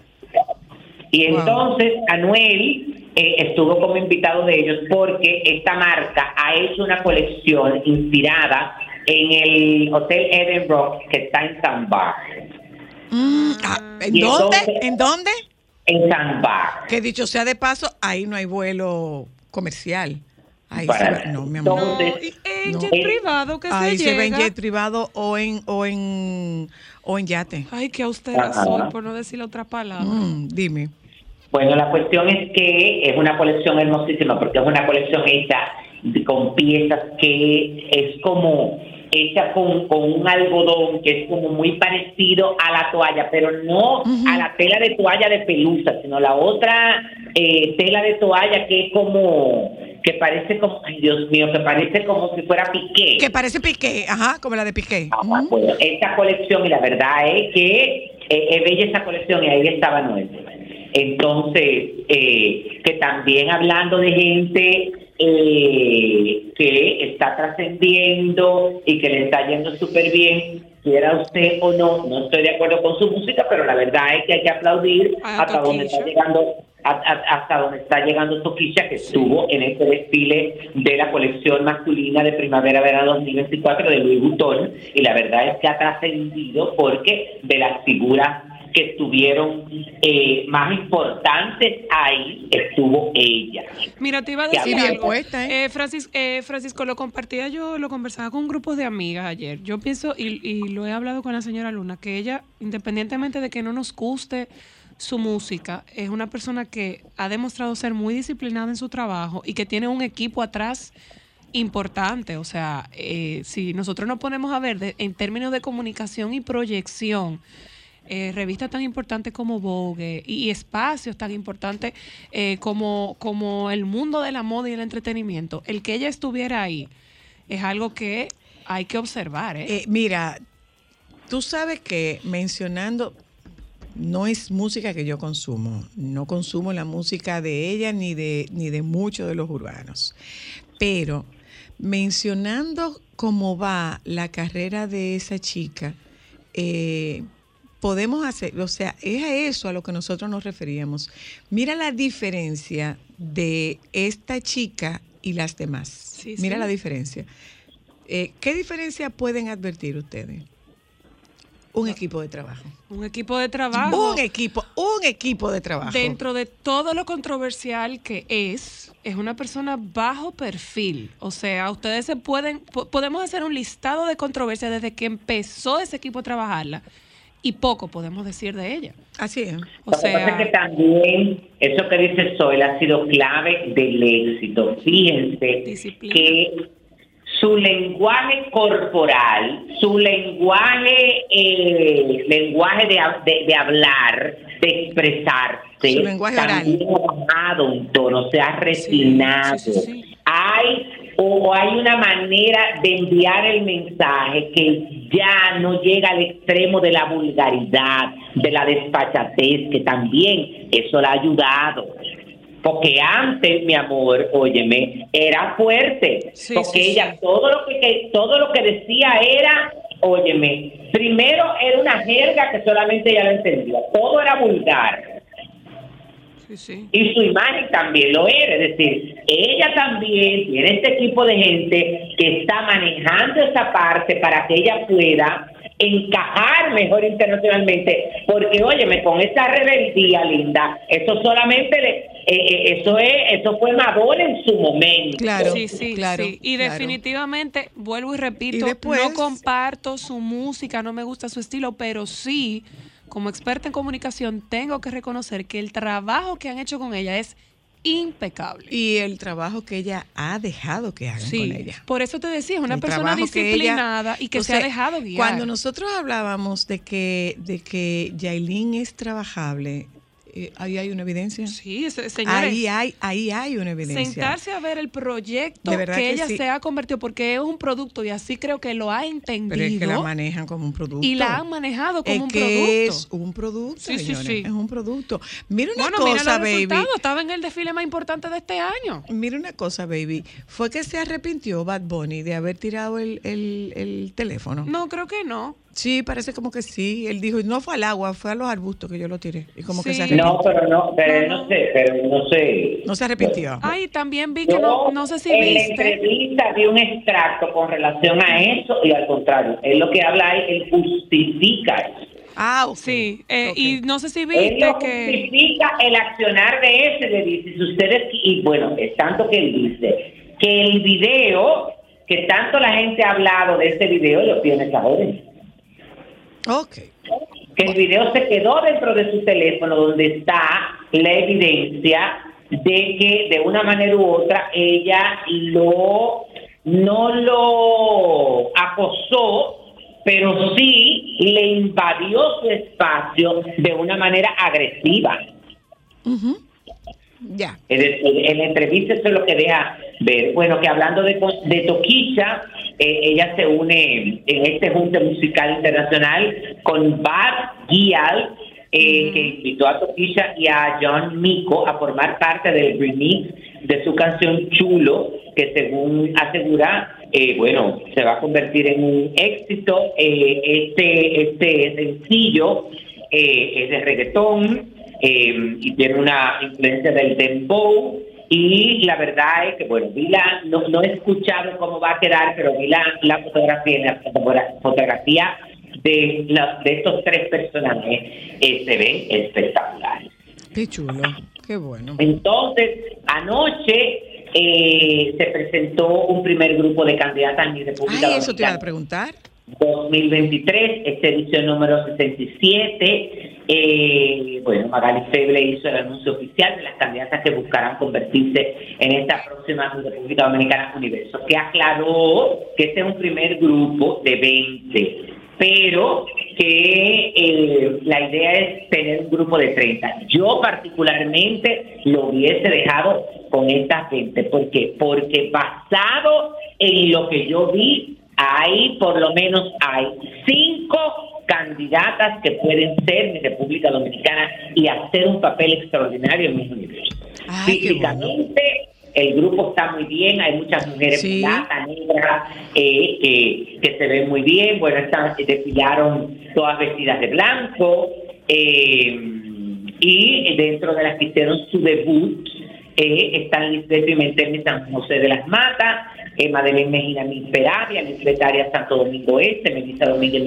Y Wow. entonces Anuel eh, estuvo como invitado de ellos porque esta marca ha hecho una colección inspirada en el Hotel Eden Rock que está en San Bar. Mm, ah, ¿En Y dónde? entonces- ¿En dónde? En San Bar. Que dicho sea de paso, ahí no hay vuelo comercial. Ahí Para- se va- no, mi amor. Entonces, en jet privado que Ahí se se ve en llega. jet privado o en o en o en yate. Ay, qué austera soy, por no decir otra palabra. Mm, dime. Bueno, la cuestión es que es una colección hermosísima porque es una colección hecha con piezas que es como hecha con, con un algodón que es como muy parecido a la toalla, pero no a la tela de toalla de pelusa, sino la otra eh, tela de toalla que es como, que parece como, ay Dios mío, que parece como si fuera piqué. Que parece Piqué, ajá, como la de Piqué. Ah, esta colección, y la verdad es que eh, es bella esa colección y ahí estaba Noel. Entonces, eh, que también hablando de gente eh, que está trascendiendo y que le está yendo súper bien, quiera usted o no, no estoy de acuerdo con su música, pero la verdad es que hay que aplaudir A hasta donde está llegando a- a- hasta donde está llegando Toquilla, que estuvo en este desfile de la colección masculina de primavera-verano 2024 de Louis Vuitton, y la verdad es que ha trascendido porque de las figuras que estuvieron eh, más importantes ahí estuvo ella. Mira, te iba a decir bien algo. puesta, ¿eh? Eh, Francis- eh, Francisco, lo compartía yo, lo conversaba con grupos de amigas ayer. Yo pienso, y, y lo he hablado con la señora Luna, que ella, independientemente de que no nos guste su música, es una persona que ha demostrado ser muy disciplinada en su trabajo y que tiene un equipo atrás importante. O sea, eh, si nosotros nos ponemos a ver de- en términos de comunicación y proyección, eh, revistas tan importantes como Vogue y, espacios tan importantes eh, como, como el mundo de la moda y el entretenimiento, el que ella estuviera ahí es algo que hay que observar. ¿eh? Eh, mira, tú sabes que mencionando, no es música que yo consumo. No consumo la música de ella ni de, ni de muchos de los urbanos. Pero mencionando cómo va la carrera de esa chica, eh, podemos hacer, o sea, es a eso a lo que nosotros nos referíamos. Mira la diferencia de esta chica y las demás. Sí, Mira sí. la diferencia. Eh, ¿Qué diferencia pueden advertir ustedes? Un equipo de trabajo. Un equipo de trabajo. Un equipo, un equipo de trabajo. Dentro de todo lo controversial que es, es una persona bajo perfil. O sea, ustedes se pueden, po- podemos hacer un listado de controversias desde que empezó ese equipo a trabajarla y poco podemos decir de ella. Así es. O Lo que pasa es que sea, también eso que dice Soy ha sido clave del éxito. Fíjense Disciplina. que su lenguaje corporal, su lenguaje, eh, lenguaje de, de- de hablar, de expresarse, Su lenguaje oral. también ha bajado un tono, se ha refinado. sí, sí, sí. Hay o hay una manera de enviar el mensaje que ya no llega al extremo de la vulgaridad, de la despachatez, que también eso la ha ayudado. Porque antes, mi amor, óyeme, era fuerte. Sí, porque sí, ella sí. todo lo que, que- todo lo que decía era, óyeme, primero era una jerga que solamente ella lo entendía. Todo era vulgar sí, sí. y su imagen también lo era. Es decir, ella también tiene este equipo de gente que está manejando esa parte para que ella pueda encajar mejor internacionalmente. Porque, óyeme, con esa rebeldía, linda, eso solamente le, eh, eh, eso es, eso fue Madonna en su momento. Claro. Sí, sí, claro, sí. Y claro. definitivamente, vuelvo y repito, Y no comparto su música, no me gusta su estilo, pero sí, como experta en comunicación, tengo que reconocer que el trabajo que han hecho con ella es impecable. Y el trabajo que ella ha dejado que hagan Sí, con ella. por eso te decía, es una El persona trabajo que ella- disciplinada y que se ha dejado guiar. Cuando nosotros hablábamos de que, de que Yailin es trabajable, eh, ahí hay una evidencia. Sí, señores, Ahí hay, ahí hay una evidencia. sentarse a ver el proyecto que, que ella sí. se ha convertido, porque es un producto y así creo que lo ha entendido Pero es que la manejan como un producto. y la han manejado como es un que producto. es un producto, Sí, sí, señores, sí. es un producto. Mira una bueno, mira cosa, los baby. resultados, estaba en el desfile más importante de este año. Mira una cosa, baby. ¿Fue que se arrepintió Bad Bunny de haber tirado el, el- el teléfono? No, creo que no. Sí, parece como que sí. Él dijo, no fue al agua, fue a los arbustos que yo lo tiré. Y como que se arrepintió. No, pero no, pero No, sé, pero no sé. No se arrepintió. Ay, también vi que no, Yo no sé si en la viste. entrevista vi un extracto con relación a eso y al contrario, él lo que habla es, él justifica eso. Ah. Sí, eh, y no sé si viste que... justifica el accionar de ese, le dice, si ustedes, y bueno, es tanto que él dice que el video, que tanto la gente ha hablado de ese video, lo tiene esa joven. Ok. que el video se quedó dentro de su teléfono donde está la evidencia de que de una manera u otra ella lo no lo acosó pero sí le invadió su espacio de una manera agresiva Ujú. Ya. es decir, en la entrevista eso es lo que deja ver. Bueno, que hablando de, de Toquicha, ella se une en este junte musical internacional con Bad Gial, eh, que invitó a Toquicha y a John Mico a formar parte del remix de su canción Chulo, que según asegura, eh, bueno, se va a convertir en un éxito. Eh, este, este sencillo eh, es de reggaetón eh, y tiene una influencia del dembow y la verdad es que bueno vi la no, no he escuchado cómo va a quedar pero vi la, la fotografía la fotogra- fotografía de, la- de estos tres personajes eh, se ven espectaculares Qué chulo. Qué bueno. entonces anoche eh, se presentó un primer grupo de candidatas en mi República Ay, eso te iba a Dominicana. preguntar. 2023, esta edición número 67. Eh, bueno, Magali Feble hizo el anuncio oficial de las candidatas que buscarán convertirse en esta próxima República Dominicana Universo, que aclaró que este es un primer grupo de 20, pero que eh, la idea es tener un grupo de 30. Yo particularmente lo hubiese dejado con estas 20. ¿Por qué? Porque basado en lo que yo vi, hay por lo menos hay cinco candidatas que pueden ser mi República Dominicana y hacer un papel extraordinario en mis qué Físicamente, el grupo está muy bien, hay muchas mujeres Sí. mulatas, negras, eh, que, que se ven muy bien, bueno, están, desfilaron todas vestidas de blanco, eh, y dentro de las que hicieron su debut, eh, están Lisbeth Pimentel de San José de las Matas, eh, Madeleine Mejina Miss Peravia, Miss Secretaria Santo Domingo Este, Melissa Domínguez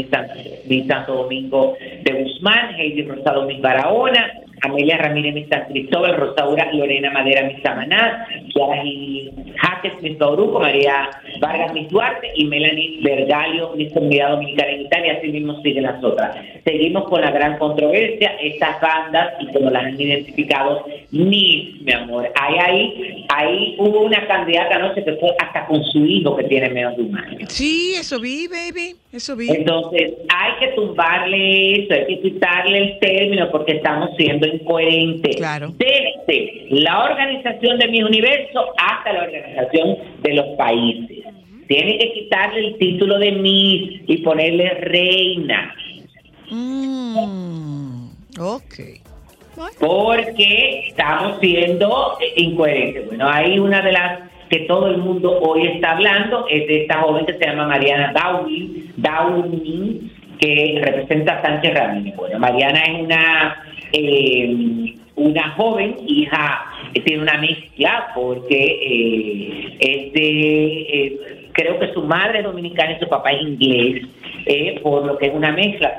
Miss Santo Domingo de Guzmán, Heidi Rosado Miss Barahona, Amelia Ramírez Miss San Cristóbal, Rosaura Lorena Madera Miss Samaná, Kiara Gil Jaques Miss Bauruco, María Vargas Miss Duarte y Melanie Vergalio Miss Comunidad Dominicana en Italia, así mismo siguen las otras. Seguimos con la gran controversia, estas bandas, y como las han identificado, Miss, mi amor, ahí, ahí, ahí hubo una candidata anoche que fue hasta con su hijo que tiene menos de un año. Sí, eso vi, baby. Eso vi. Entonces, hay que tumbarle eso, hay que quitarle el término porque estamos siendo incoherentes. Claro. Desde la organización de mi universo hasta la organización de los países. Tiene que quitarle el título de Miss y ponerle reina. Mm, ok. Porque estamos siendo incoherentes. Bueno, hay una de las que todo el mundo hoy está hablando, es de esta joven que se llama Mariana Downing, Downing que representa a Sánchez Ramírez. Bueno, Mariana es una, eh, una joven, hija, tiene una mezcla porque eh, es de, eh, creo que su madre es dominicana y su papá es inglés eh, por lo que es una mezcla.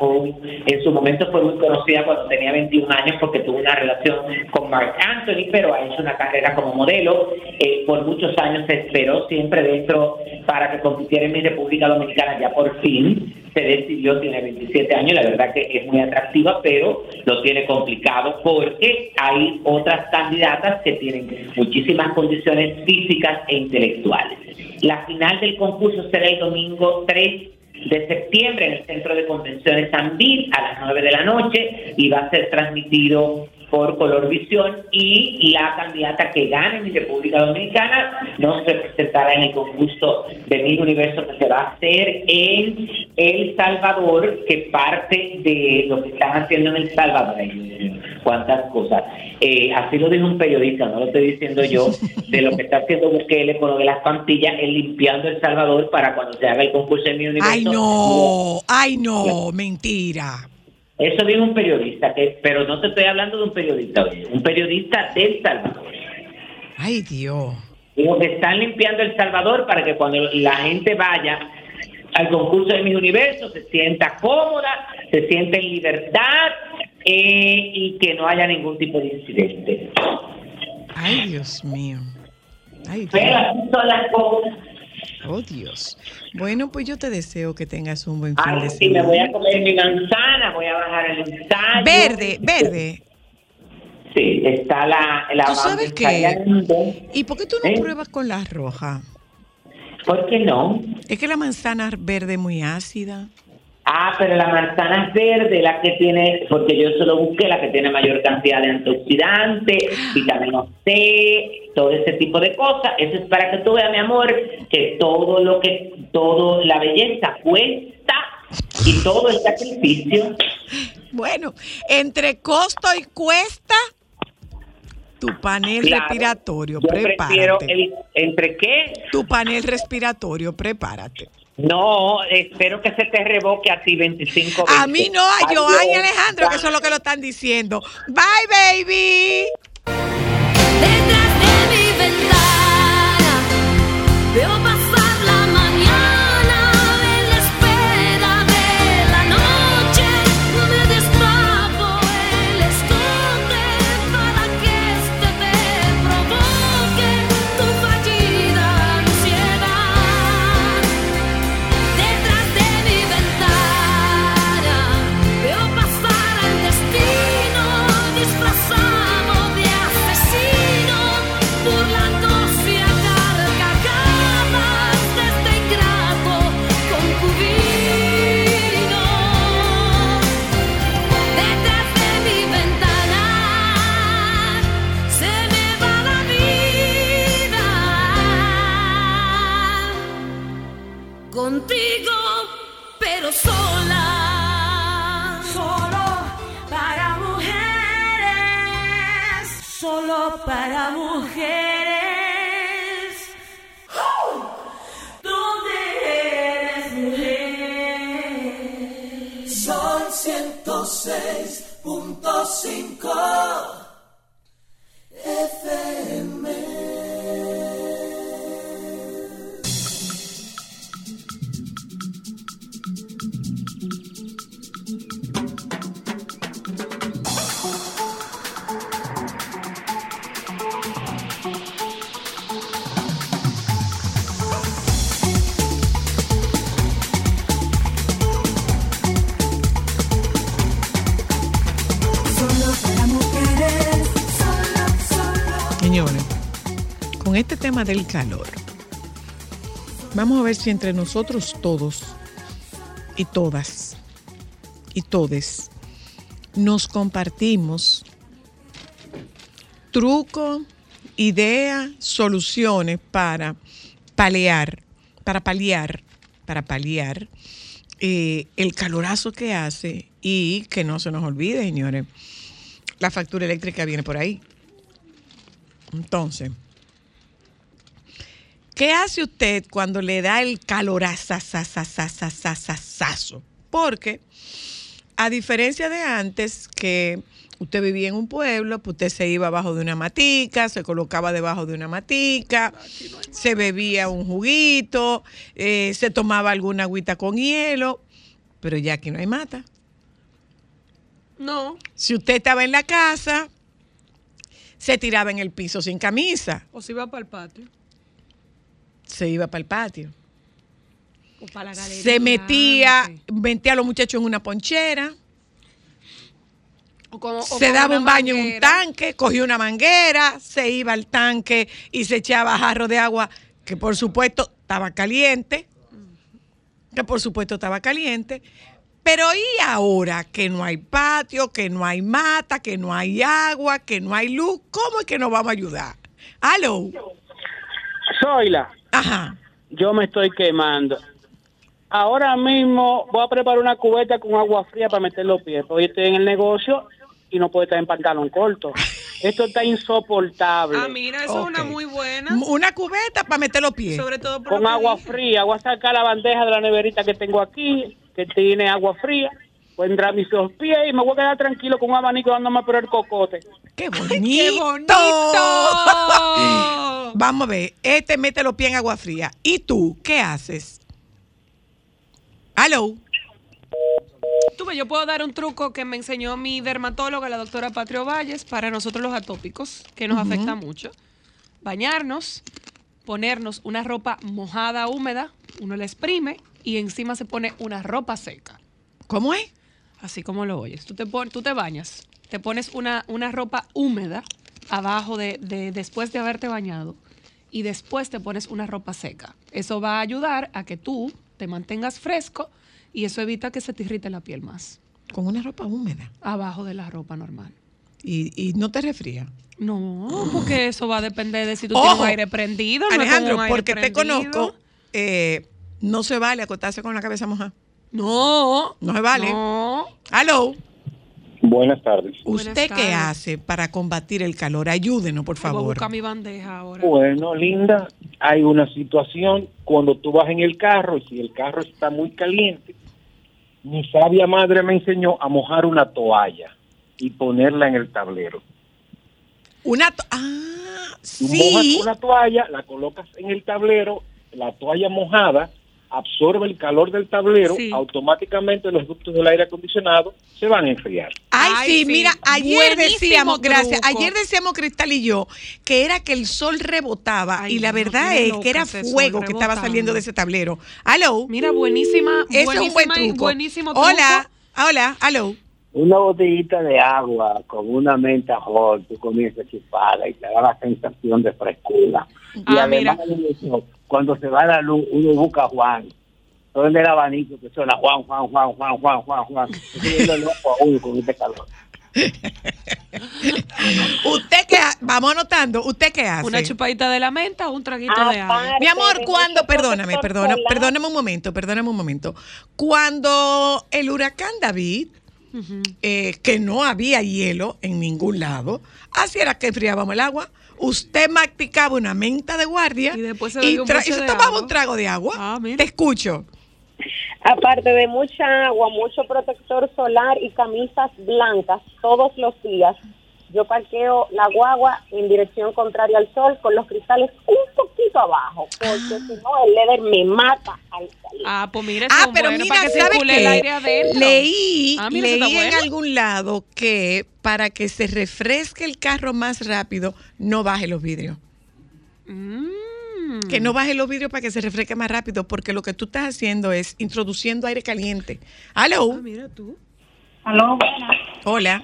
En su momento fue muy conocida cuando tenía 21 años porque tuvo una relación con Mark Anthony, pero ha hecho una carrera como modelo. Eh, por muchos años se esperó siempre dentro para que compitiera en mi República Dominicana. Ya por fin se decidió, tiene 27 años, la verdad que es muy atractiva, pero lo tiene complicado porque hay otras candidatas que tienen muchísimas condiciones físicas e intelectuales. La final del concurso será el domingo 3 de septiembre en el Centro de Convenciones San Bill a las 9 de la noche y va a ser transmitido por Color Visión y la candidata que gane en República Dominicana nos representará en el concurso de Mil Universo que se va a hacer en El Salvador, que parte de lo que están haciendo en El Salvador. Cuántas cosas. Eh, así lo dijo un periodista, no lo estoy diciendo yo, de lo que está haciendo Bukele con lo de las plantillas, es limpiando El Salvador para cuando se haga el concurso de Mil Universo. Ay, no. Ay, no. Mentira. Eso dijo un periodista, que, pero no te estoy hablando de un periodista, un periodista del Salvador. Ay, Dios. Digo que están limpiando El Salvador para que cuando la gente vaya al concurso de mis universos se sienta cómoda, se sienta en libertad eh, y que no haya ningún tipo de incidente. Ay, Dios mío. Ay, Pero Dios. así son las cosas. Oh, Dios. Bueno, pues yo te deseo que tengas un buen fin Ay, de sí, me semana. voy a comer mi manzana, voy a bajar el ensayo. Verde, verde. Sí, está la, la ¿Tú sabes qué? ¿Y por qué tú no ¿Eh? pruebas con la roja? ¿Por qué no? Es que la manzana verde es muy ácida. Ah, pero la manzana es verde, la que tiene, porque yo solo busqué la que tiene mayor cantidad de antioxidantes, vitamina C, todo ese tipo de cosas. Eso es para que tú veas, mi amor, que todo lo que, todo la belleza cuesta y todo el sacrificio. Bueno, entre costo y cuesta, tu panel Claro, respiratorio, prepárate. el, entre qué. Tu panel respiratorio, prepárate. No, espero que se te revoque a ti 25 A veces. mí no, a. Joan y Alejandro, que son los que lo están diciendo. Bye, baby. Para mujeres. ¿Dónde eres mujer? Sol 106.5 Solo Señores, con este tema del calor, vamos a ver si entre nosotros todos y todas y todes nos compartimos trucos, ideas, soluciones para paliar, para paliar, para paliar eh, el calorazo que hace y que no se nos olvide, señores, la factura eléctrica viene por ahí. Entonces, ¿qué hace usted cuando le da el calorazo? Porque, a diferencia de antes, que usted vivía en un pueblo, pues usted se iba abajo de una matica, se colocaba debajo de una matica, se bebía un juguito, eh, se tomaba alguna agüita con hielo, pero ya aquí no hay mata. No. Si usted estaba en la casa, se tiraba en el piso sin camisa, O si va para el patio. se iba para el patio. O para la galería. Se metía, metía a los muchachos en una ponchera, O como- o se daba un baño en un tanque, cogía una manguera, se iba al tanque y se echaba jarro de agua que por supuesto estaba caliente, que por supuesto estaba caliente. Pero ¿y ahora que no hay patio, que no hay mata, que no hay agua, que no hay luz? ¿Cómo es que nos vamos a ayudar? ¿Aló? Zoila, Ajá. yo me estoy quemando. Ahora mismo voy a preparar una cubeta con agua fría para meter los pies. Hoy estoy en el negocio y no puedo estar en pantalón corto. Esto está insoportable. Ah, mira, eso es una muy buena. Una cubeta para meter los pies. Sobre todo por con agua dije. fría. Voy a sacar la bandeja de la neverita que tengo aquí, que tiene agua fría. Voy a entrar mis dos pies y me voy a quedar tranquilo con un abanico dándome por el cocote. ¡Qué bonito! ¡Qué bonito! Vamos a ver, este mete los pies en agua fría. ¿Y tú qué haces? ¿Aló? Tú ves, yo puedo dar un truco que me enseñó mi dermatóloga, la doctora Patrio Valles, para nosotros los atópicos, que nos afecta mucho. Bañarnos, ponernos una ropa mojada, húmeda, uno la exprime y encima se pone una ropa seca. ¿Cómo es? Así como lo oyes. Tú te, pon- tú te bañas, te pones una, una ropa húmeda abajo de, de- después de haberte bañado y después te pones una ropa seca. Eso va a ayudar a que tú te mantengas fresco y eso evita que se te irrite la piel más. Con una ropa húmeda. Abajo de la ropa normal. Y, y no te resfría. No, porque eso va a depender de si tú tienes un aire prendido. no Alejandro, un aire porque te conozco, eh, no se vale acostarse con la cabeza mojada. No. No se vale. No. ¿Aló? Buenas tardes. Buenas ¿Usted qué hace para combatir el calor? Ayúdenos, por Voy a favor. buscar mi bandeja ahora. Bueno, Linda, hay una situación cuando tú vas en el carro y si el carro está muy caliente, mi sabia madre me enseñó a mojar una toalla y ponerla en el tablero. Una... to- Ah, Tú sí. mojas una toalla, la colocas en el tablero, la toalla mojada absorbe el calor del tablero, Sí. automáticamente los ductos del aire acondicionado se van a enfriar. Ay, Ay, sí, sí. mira, ayer Buenísimo decíamos, gracias, ayer decíamos Cristal y yo que era que el sol rebotaba Ay, y la verdad es que era fuego que estaba saliendo de ese tablero. Aló, Mira, buenísima. es un buen truco. Buenísimo truco. Hola, hola, aló. Una botellita de agua con una menta hot, tú comienzas a chuparla y te da la sensación de frescura. Y Ah, además de eso, cuando se va la luz, uno busca a Juan. Prende el abanico que suena Juan, Juan, Juan, Juan, Juan, Juan, Juan. Estoy viendo loco a uno con este calor. ¿Usted qué ha- Vamos anotando, ¿usted qué hace? Una chupadita de la menta o un traguito de agua. Mi amor, cuando, perdóname, perdona, perdóname un momento, perdóname un momento. Cuando el huracán David eh, que no había hielo en ningún lado, así era que enfriábamos el agua. Usted masticaba una menta de guardia Y después se y, un y se de tomaba agua. un trago de agua. Ah, mira. Te escucho. Aparte de mucha agua, mucho protector solar y camisas blancas todos los días, yo parqueo la guagua en dirección contraria al sol con los cristales un poquito abajo, porque si no el leather me mata al salir. Ah, pues mire, Ah, pero mira, para que ¿sabes qué? el aire adentro. Leí, Ah, mira, leí en bueno. algún lado que para que se refresque el carro más rápido, no baje los vidrios. Mm. Que no baje los vidrios para que se refresque más rápido, porque lo que tú estás haciendo es introduciendo aire caliente. ¿Aló? Ah, mira tú. Aló, Hola.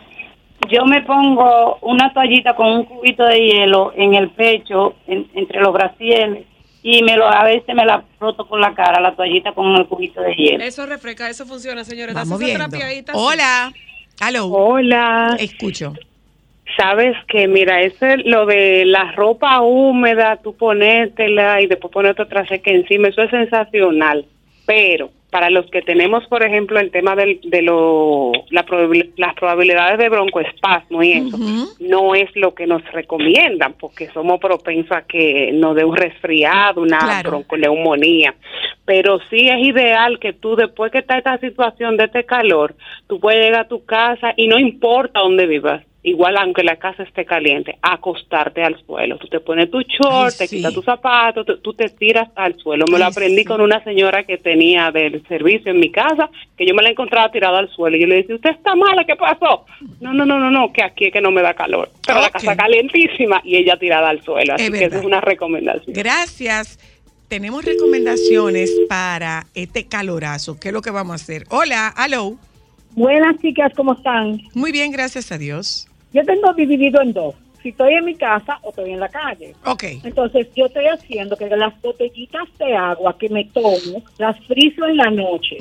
Yo me pongo una toallita con un cubito de hielo en el pecho, en- entre los brasieles, y me lo a veces me la froto con la cara, la toallita con el cubito de hielo. Eso refresca, eso funciona, señores. Vamos viendo. Hola. ¿Aló? Hola. Escucho. Sabes que, mira, eso es lo de la ropa húmeda, tú ponértela y después ponerte otra seca encima, eso es sensacional. Pero para los que tenemos, por ejemplo, el tema del, de lo, la probabil- las probabilidades de broncoespasmo y eso, no es lo que nos recomiendan, porque somos propensos a que nos dé un resfriado, una Claro. bronconeumonía. Pero sí es ideal que tú, después que está esta situación de este calor, tú puedes llegar a tu casa y no importa dónde vivas, igual aunque la casa esté caliente, acostarte al suelo. Tú te pones tu short, Ay, te sí. quitas tus zapatos, tú, tú te tiras al suelo. Me lo aprendí sí. con una señora que tenía del servicio en mi casa, que yo me la encontraba tirada al suelo. Y yo le decía, ¿usted está mala? ¿Qué pasó? No, no, no, no, no, que aquí es que no me da calor. Pero la casa calientísima y ella tirada al suelo. Así Es que esa verdad. es una recomendación. Gracias. Tenemos recomendaciones para este calorazo. ¿Qué es lo que vamos a hacer? Hola, aló. Buenas chicas, ¿cómo están? Muy bien, gracias a Dios. Yo tengo dividido en dos. Si estoy en mi casa o estoy en la calle. Ok. Entonces yo estoy haciendo que las botellitas de agua que me tomo, las frizo en la noche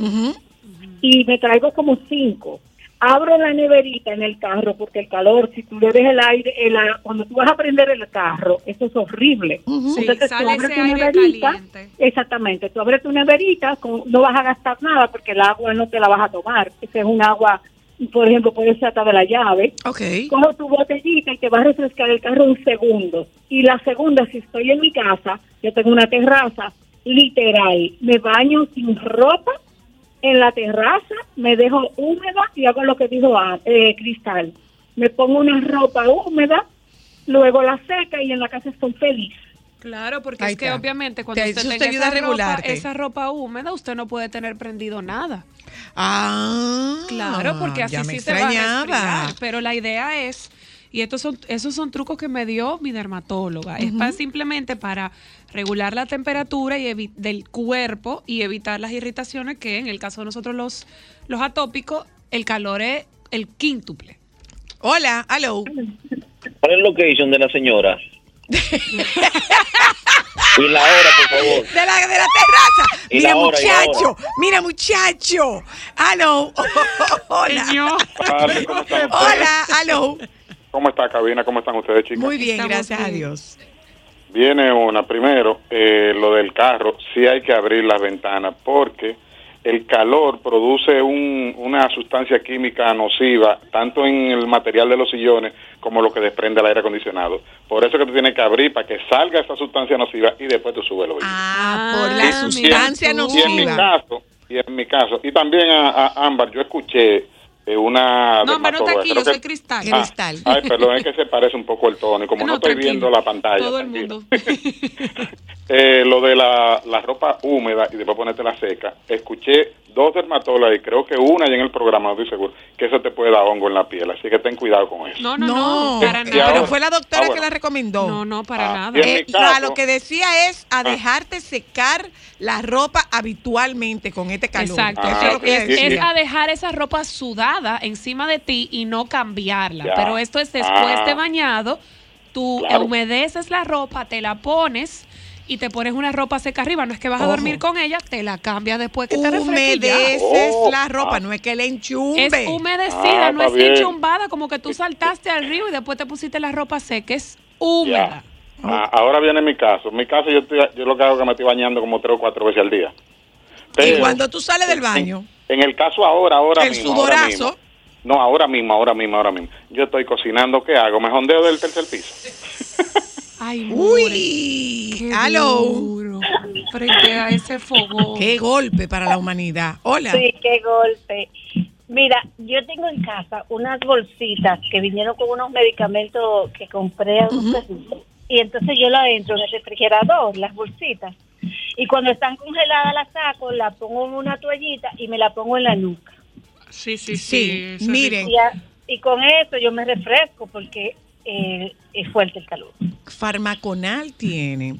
y me traigo como cinco. Abro la neverita en el carro porque el calor, si tú le ves el aire, el cuando tú vas a prender el carro, eso es horrible. Sí, Entonces, tú sale abres tu neverita, caliente. Exactamente, tú abres tu neverita, no vas a gastar nada porque el agua no te la vas a tomar. Ese es un agua, por ejemplo, puede ser hasta de la llave. Ok. Cojo tu botellita y te vas a refrescar el carro un segundo. Y la segunda, si estoy en mi casa, yo tengo una terraza, literal, me baño sin ropa en la terraza, me dejo húmeda y hago lo que dijo ah, eh, Cristal. Me pongo una ropa húmeda, luego la seca y en la casa estoy feliz. Claro, porque Ahí es que está. obviamente cuando Te- usted tenga ayuda a esa ropa, esa ropa húmeda, usted no puede tener prendido nada. Ah. Claro, porque así ya me sí se va a extrañaba. resfriar. Pero la idea es, y estos son, esos son trucos que me dio mi dermatóloga, es para simplemente para regular la temperatura y del cuerpo y evitar las irritaciones que en el caso de nosotros los, los atópicos, el calor es el quíntuple. Hola, aló. ¿Cuál es la location de la señora? y la hora, por favor. De la, de la terraza. Y Mira, la hora, y la muchacho. hora. Mira, muchacho. Aló. Hola. Padre, ¿cómo están ustedes? Hola, aló. ¿Cómo está cabina? ¿Cómo están ustedes, chicos? Muy bien, Estamos gracias a bien. Dios. Viene una. Primero, eh, lo del carro, sí hay que abrir las ventanas porque el calor produce un- una sustancia química nociva, tanto en el material de los sillones como lo que desprende el aire acondicionado. Por eso que tú tienes que abrir para que salga esa sustancia nociva y después tú subes los Ah, por Ah, la mira sustancia tú. Y en mi nociva. caso, y en mi caso, y también a, a Ámbar, yo escuché una No, Ámbar no está aquí, yo soy que- Cristal. Ah, Cristal. ay, perdón, es que se parece un poco el tono y como no, No, estoy viendo la pantalla. Todo el tranquilo. mundo. Eh, lo de la, la ropa húmeda y después ponerte la seca, escuché dos dermatólogas y creo que una ya en el programa, no estoy seguro, que eso te puede dar hongo en la piel, así que ten cuidado con eso. No, no, no, No, para pero nada. ahora- fue la doctora Ah, que la recomendó. No, no, para Ah, nada. Eh, caso- lo que decía es a Ah. dejarte secar la ropa habitualmente con este calor. Exacto. Ah, Eso es lo que es, a dejar esa ropa sudada encima de ti y no cambiarla. Ya. Pero esto es después Ah. de bañado, tú Claro. humedeces la ropa, te la pones y te pones una ropa seca arriba. No es que vas a Ojo. dormir con ella, te la cambias después que te. Humedeces Oh, la ropa, ah. no es que le enchumbe. Es humedecida, Ah, no es bien. enchumbada, como que tú saltaste al río y después te pusiste la ropa seca, es húmeda. Ah, ahora viene mi caso. Mi caso yo, estoy- yo lo que hago es que me estoy bañando como tres o cuatro veces al día. y cuando tú sales del baño, En el caso ahora, ahora el mismo. ahora sudorazo, mismo, No, ahora mismo, ahora mismo, ahora mismo. Yo estoy cocinando, ¿qué hago? ¿Me jondeo del tercer piso? Ay, Uy, aló. Frente a ese fogón. Qué golpe para la humanidad. Hola. Sí, qué golpe. Mira, yo tengo en casa unas bolsitas que vinieron con unos medicamentos que compré a unos. Y entonces yo la entro en el refrigerador, las bolsitas. Y cuando están congeladas las saco, la pongo en una toallita y me la pongo en la nuca. Sí, sí, Sí, miren. Y, a- y con eso yo me refresco porque eh, es fuerte el calor. Farmaconal tiene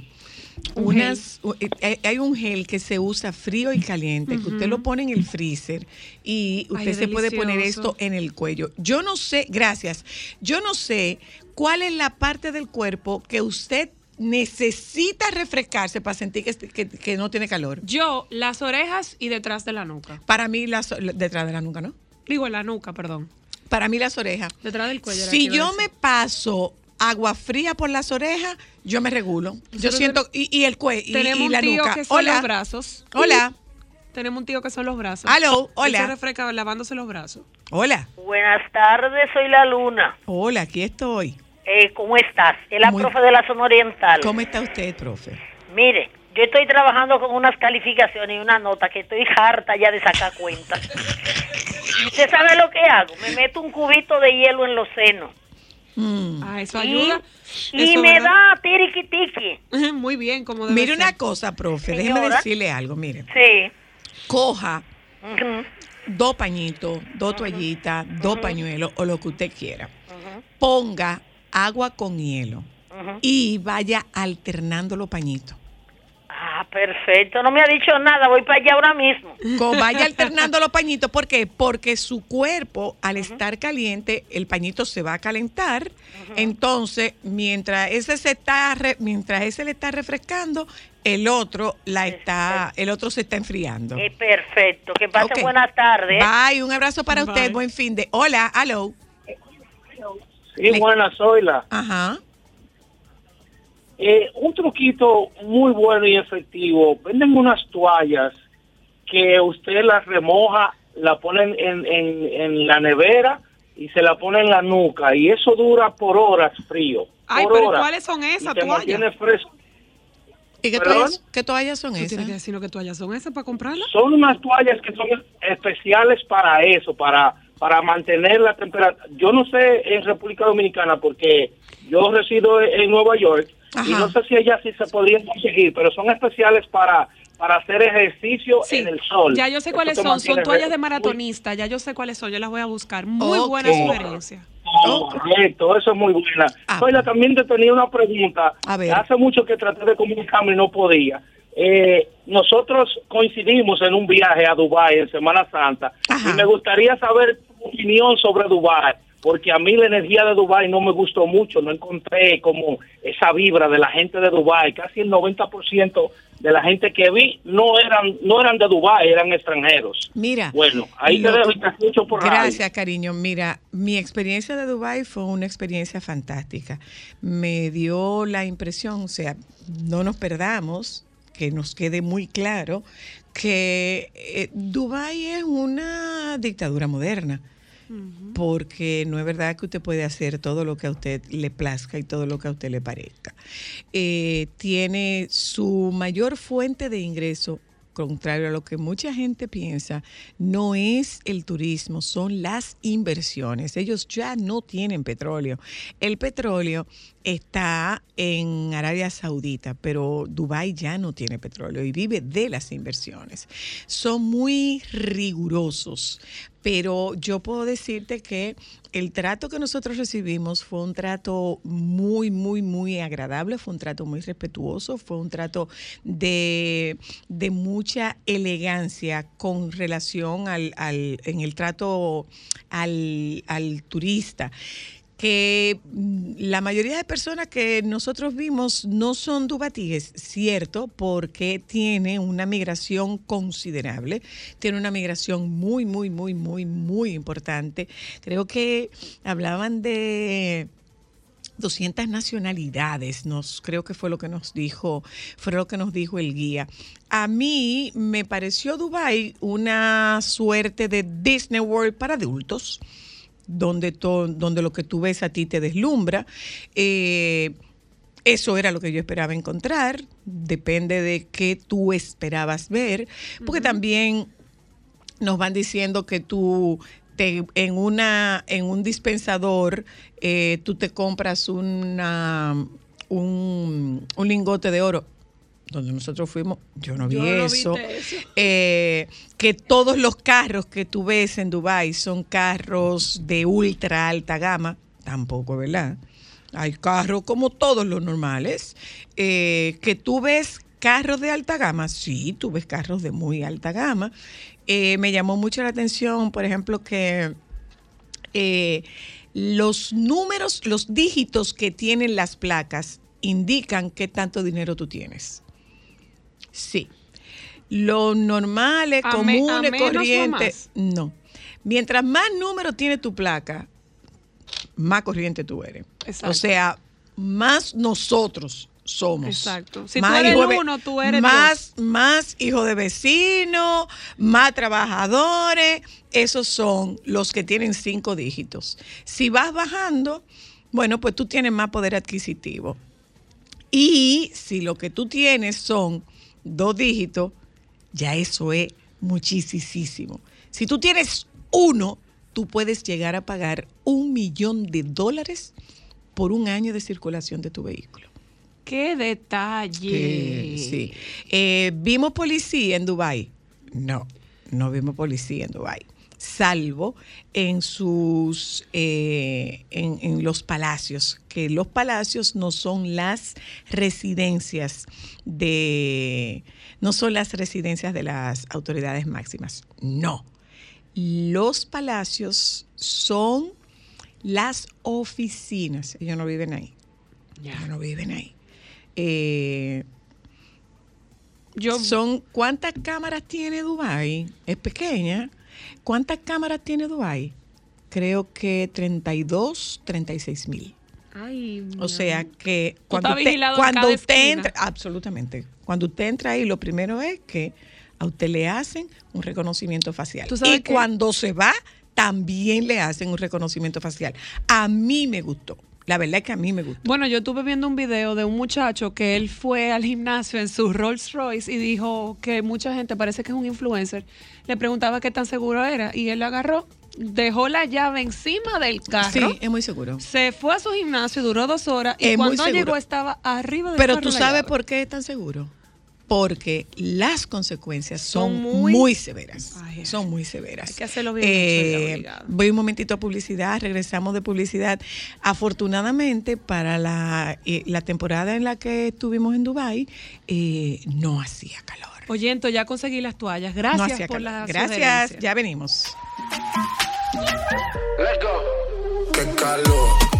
unas u- eh, eh, hay un gel que se usa frío y caliente que usted lo pone en el freezer y usted Ay, se puede poner esto en el cuello. Yo no sé, gracias. Yo no sé cuál es la parte del cuerpo que usted necesita refrescarse para sentir que, que- que no tiene calor. Yo, las orejas y detrás de la nuca. Para mí las detrás de la nuca, ¿no? Digo, en la nuca, perdón. Para mí las orejas. Detrás del cuello. Si yo me paso agua fría por las orejas, yo me regulo. Yo siento y, y el cuello y, Tenemos y la un tío nuca. que son Hola. los brazos. Hola. Tenemos un tío que son los brazos. Aló, hola. se refresca lavándose los brazos. Hola. Buenas tardes, soy la Luna. Hola, aquí estoy. Eh, ¿Cómo estás? Es la Muy- profe de la zona oriental. ¿Cómo está usted, profe? Mire, yo estoy trabajando con unas calificaciones y una nota que estoy harta ya de sacar cuenta. ¿Usted sabe lo que hago? Me meto un cubito de hielo en los senos. Ah, eso ayuda. Y, Eso, me ¿verdad? da tiriqui tiqui. Muy bien, como debe Mire ser. una cosa, profe, déjeme decirle algo, mire. Sí. Coja dos pañitos, dos toallitas, dos pañuelos o lo que usted quiera. Ponga agua con hielo y vaya alternando los pañitos. Ah, perfecto. No me ha dicho nada. Voy para allá ahora mismo. Co- Vaya alternando los pañitos. ¿Por qué? Porque su cuerpo, al estar caliente, el pañito se va a calentar. Entonces, mientras ese se está, re- mientras ese le está refrescando, el otro la está, el otro se está enfriando. Eh, perfecto. Que pase Ok. buenas tardes. Bye, un abrazo para Bye. usted, buen fin de. Hola, hello. Sí, buenas, soy la. Ajá. Eh, un truquito muy bueno y efectivo. Venden unas toallas que usted las remoja, la ponen en, en, en la nevera y se la pone en la nuca y eso dura por horas frío. Ay, por pero horas. ¿cuáles son esas Y toallas? fresco. ¿Y qué toallas, qué toallas son esas? tienes que decirnos qué toallas son esas para comprarlas. Son unas toallas que son especiales para eso, para para mantener la temperatura. Yo no sé en República Dominicana porque yo resido en Nueva York y no sé si allá sí se podrían conseguir, pero son especiales para para hacer ejercicio en el sol. Ya yo sé cuáles son. Son toallas de maratonista. Ya yo sé cuáles son. Yo las voy a buscar. Muy Ok. buena sugerencia. Correcto, eso es muy buena. Oiga, también te tenía una pregunta. A ver. Hace mucho que traté de comunicarme y no podía. Eh, nosotros coincidimos en un viaje a Dubái en Semana Santa y me gustaría saber opinión sobre Dubái, porque a mí la energía de Dubái no me gustó mucho, no encontré como esa vibra de la gente de Dubái, casi el 90% de la gente que vi no eran no eran de Dubái, eran extranjeros. Mira. Bueno, ahí te dejo y te escucho por radio. Gracias, cariño. Mira, mi experiencia de Dubai fue una experiencia fantástica. Me dio la impresión, o sea, no nos perdamos, que nos quede muy claro que eh, Dubái es una dictadura moderna. Porque no es verdad que usted puede hacer todo lo que a usted le plazca y todo lo que a usted le parezca. Eh, tiene su mayor fuente de ingreso contrario a lo que mucha gente piensa, no es el turismo, son las inversiones. Ellos ya no tienen petróleo. El petróleo está en Arabia Saudita, pero Dubái ya no tiene petróleo y vive de las inversiones. Son muy rigurosos, pero yo puedo decirte que el trato que nosotros recibimos fue un trato muy, muy, muy agradable, fue un trato muy respetuoso, fue un trato de, de mucha elegancia con relación al, al- en el trato al, al turista que mm, la mayoría de personas que nosotros vimos no son dubatíes, cierto, porque tiene una migración considerable, tiene una migración muy, muy, muy, muy, muy importante. Creo que hablaban de 200 nacionalidades, nos creo que fue lo que nos dijo, fue lo que nos dijo el guía. A mí me pareció Dubai una suerte de Disney World para adultos donde, to- donde lo que tú ves a ti te deslumbra. Eh, eso era lo que yo esperaba encontrar. Depende de qué tú esperabas ver. Porque también nos van diciendo que tú te- en una en un dispensador eh, tú te compras una un, un lingote de oro donde nosotros fuimos yo no vi Yo no eso. Eh, que todos los carros que tú ves en Dubai son carros de ultra alta gama tampoco verdad hay carros como todos los normales eh, que tú ves carros de alta gama sí tú ves carros de muy alta gama eh, me llamó mucho la atención, por ejemplo, que los números, los dígitos que tienen las placas indican qué tanto dinero tú tienes. Sí. Lo normal es ¿A me- común, a es menos o corriente. más? No. Mientras más número tiene tu placa, más corriente tú eres. Exacto. O sea, más nosotros somos. Exacto. Si tú Más eres hijo de- uno, tú eres más, más hijos de vecinos, más trabajadores. Esos son los que tienen cinco dígitos. Si vas bajando, bueno, pues tú tienes más poder adquisitivo. Y si lo que tú tienes son dos dígitos, ya eso es muchísimo. Si tú tienes uno, tú puedes llegar a pagar un millón de dólares por un año de circulación de tu vehículo. ¡Qué detalle! Sí. Eh, ¿Vimos policía en Dubái? No, no vimos policía en Dubái. Salvo en sus eh, en, en los palacios, que los palacios no son las residencias de no son las residencias de las autoridades máximas. No. Los palacios son las oficinas. Ellos no viven ahí. Ellos no viven ahí. Eh, son ¿cuántas cámaras tiene Dubai? Es pequeña. ¿Cuántas cámaras tiene Dubai? Creo que 32, 36 mil. Ay, O sea que cuando usted, cuando entra, absolutamente, cuando usted entra ahí, lo primero es que a usted le hacen un reconocimiento facial. ¿Tú sabes Y cuando se va, también le hacen un reconocimiento facial. A mí me gustó. La verdad es que a mí me gustó. Bueno, yo estuve viendo un video de un muchacho que él fue al gimnasio en su Rolls Royce y dijo que mucha gente, parece que es un influencer, le preguntaba qué tan seguro era y él lo agarró, dejó la llave encima del carro. Sí, es muy seguro. Se fue a su gimnasio, duró dos horas y Es cuando llegó estaba arriba del Pero carro tú sabes por qué es tan seguro. Porque las consecuencias son, Son muy, muy- severas. son muy severas. Hay que hacerlo bien Eh, voy un momentito a publicidad, regresamos de publicidad. Afortunadamente, para la, eh, la temporada en la que estuvimos en Dubai eh, no hacía calor. Oyento, ya conseguí las toallas. no Gracias hacía por calor. la Gracias, sugerencia. ya venimos. Qué calor, qué ca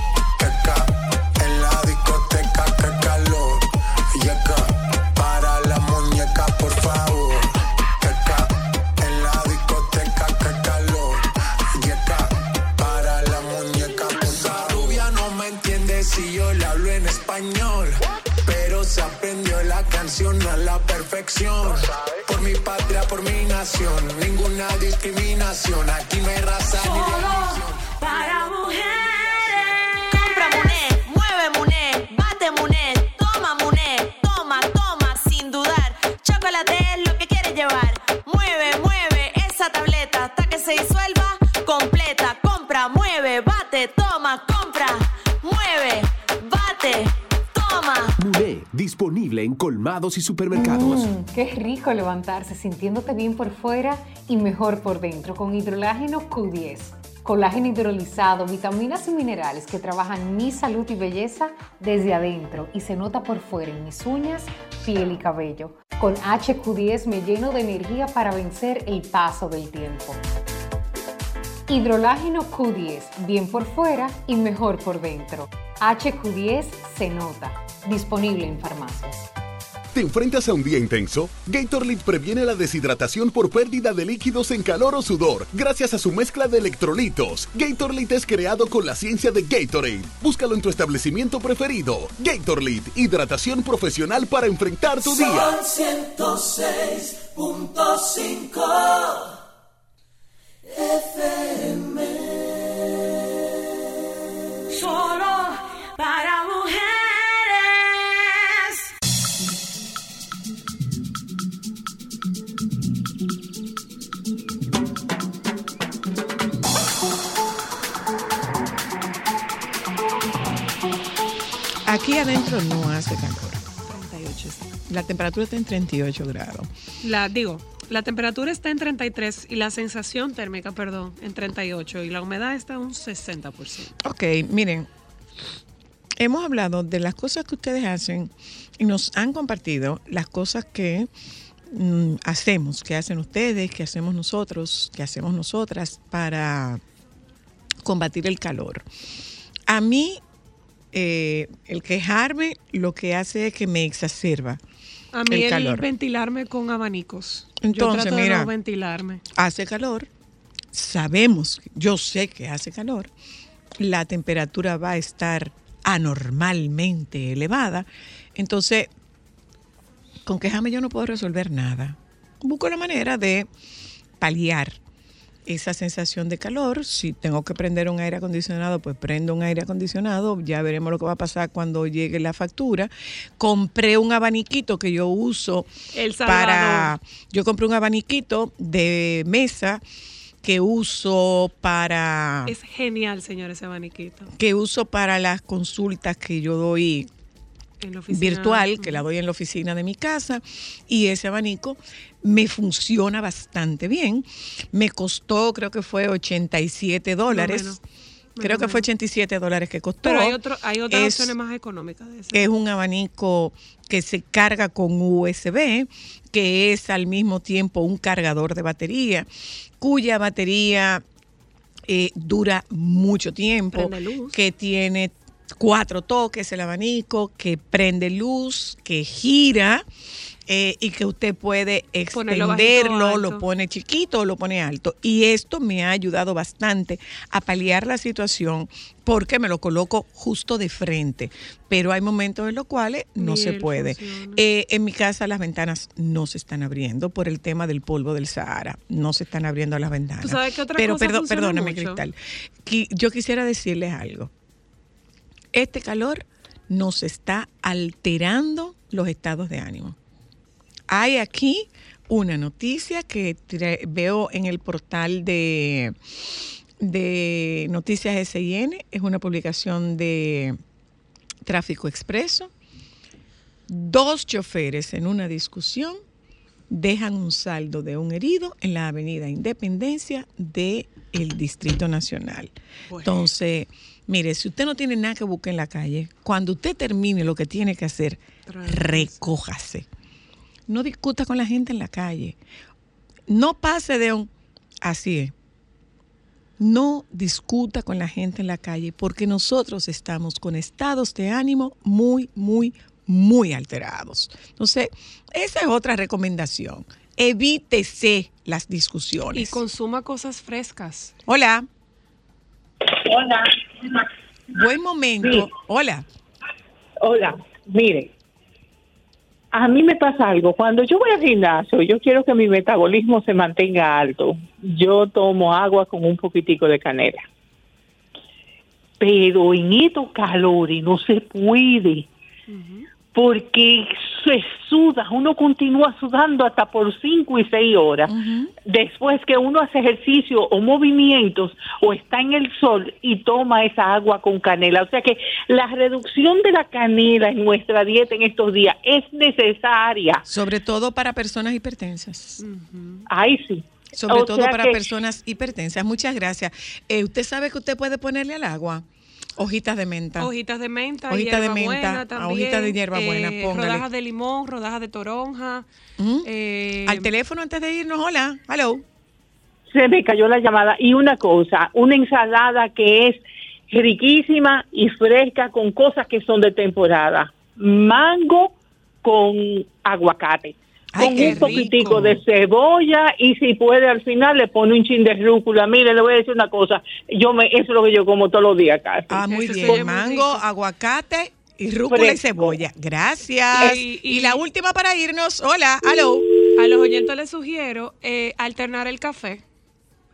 canción a la perfección. Por mi patria, por mi nación, ninguna discriminación. Aquí no hay raza ni religión. Para mujeres. Compra Muné, mueve Muné, bate Muné, toma Muné, toma, toma, sin dudar. Chocolate es lo que quieres llevar. Mueve, mueve esa tableta hasta que se disuelva completa. Compra, mueve, bate, toma, compra, mueve, bate. Muné, disponible en colmados y supermercados. Mm, qué rico levantarse sintiéndote bien por fuera y mejor por dentro con hidrolágeno Q10. Colágeno hidrolizado, vitaminas y minerales que trabajan mi salud y belleza desde adentro y se nota por fuera en mis uñas, piel y cabello. Con HQ10 me lleno de energía para vencer el paso del tiempo. Hidrolágeno Q10, bien por fuera y mejor por dentro. HQ10 se nota. Disponible en farmacias. ¿Te enfrentas a un día intenso? Gatorade previene la deshidratación por pérdida de líquidos en calor o sudor, gracias a su mezcla de electrolitos. Gatorade es creado con la ciencia de Gatorade. Búscalo en tu establecimiento preferido. Gatorade, hidratación profesional para enfrentar tu día. Sol 106.5 La temperatura está en 38 grados. La, digo, la temperatura está en 33 y la sensación térmica, perdón, en 38 y la humedad está en un 60%. Ok, miren, hemos hablado de las cosas que ustedes hacen y nos han compartido las cosas que mm, hacemos, que hacen ustedes, que hacemos nosotros, que hacemos nosotras para combatir el calor. A mí, eh, el quejarme lo que hace es que me exacerba A mí el el, calor. ventilarme con abanicos. Yo Entonces, trato de mira. no ventilarme. hace calor, sabemos, yo sé que hace calor, la temperatura va a estar anormalmente elevada, entonces, con quejarme yo no puedo resolver nada. Busco la manera de paliar esa sensación de calor. Si tengo que prender un aire acondicionado, pues prendo un aire acondicionado. Ya veremos lo que va a pasar cuando llegue la factura. Compré un abaniquito que yo uso El para... Yo compré un abaniquito de mesa que uso para Es genial, señor, ese abaniquito. que uso para las consultas que yo doy. Virtual, que la doy en la oficina de mi casa, y ese abanico me funciona bastante bien. Me costó, creo que fue 87 dólares. menos, Creo que fue 87 dólares que costó. Pero hay, otro, hay otras Es- opciones más económicas de eso. es un abanico que se carga con USB, que es al mismo tiempo un cargador de batería, cuya batería eh, dura mucho tiempo, que tiene cuatro toques el abanico, que prende luz, que gira. eh, y que usted puede bajito extenderlo, lo pone chiquito o lo pone alto. Y esto me ha ayudado bastante a paliar la situación porque me lo coloco justo de frente. Pero hay momentos en los cuales no se puede. Eh, en mi casa las ventanas no se están abriendo por el tema del polvo del Sahara. No se están abriendo las ventanas. ¿Tú sabes qué otra Pero cosa perdón, perdóname, mucho? Cristal. Yo quisiera decirles algo. Este calor nos está alterando los estados de ánimo. Hay aquí una noticia que veo en el portal de, de Noticias SIN, es una publicación de Tráfico Expreso. Dos choferes en una discusión dejan un saldo de un herido en la avenida Independencia del Distrito Nacional. Entonces, mire, si usted no tiene nada que buscar en la calle, cuando usted termine lo que tiene que hacer, recójase. No discuta con la gente en la calle. No pase de un... Así es. No discuta con la gente en la calle porque nosotros estamos con estados de ánimo muy, muy, muy alterados. Entonces, esa es otra recomendación. Evítese las Y discusiones. consuma cosas frescas. Hola, Hola. buen momento. Sí. Hola. Hola, mire, a mí me pasa algo. Cuando yo voy al gimnasio, yo quiero que mi metabolismo se mantenga alto. Yo tomo agua con un poquitico de canela. Pero en estos calores no se puede. Porque se suda, uno continúa sudando hasta por cinco y seis horas. Después que uno hace ejercicio o movimientos o está en el sol y toma esa agua con canela. O sea que la reducción de la canela en nuestra dieta en estos días es necesaria. Sobre todo para personas hipertensas. Ay, sí. Sobre O todo para que- personas hipertensas. Muchas gracias. Eh, ¿Usted sabe que usted puede ponerle al agua? Hojitas de menta. Hojitas de menta, Hojita de menta, también, hojita de hierbabuena, eh, rodajas de limón, rodajas de toronja. eh, Al teléfono antes de irnos. Hola. Hello. Se me cayó la llamada. Y una cosa, una ensalada que es riquísima y fresca con cosas que son de temporada. Mango con aguacate. Ay, con un poquitico de cebolla y si puede al final le pone un chin de rúcula. Mire, le voy a decir una cosa. Yo me, eso es lo que yo como todos los días casi. Ah, muy bien. Mango, aguacate y rúcula y cebolla. Gracias. Y- Y, la última para irnos. Hola. Hello. A los oyentes les sugiero eh, alternar el café.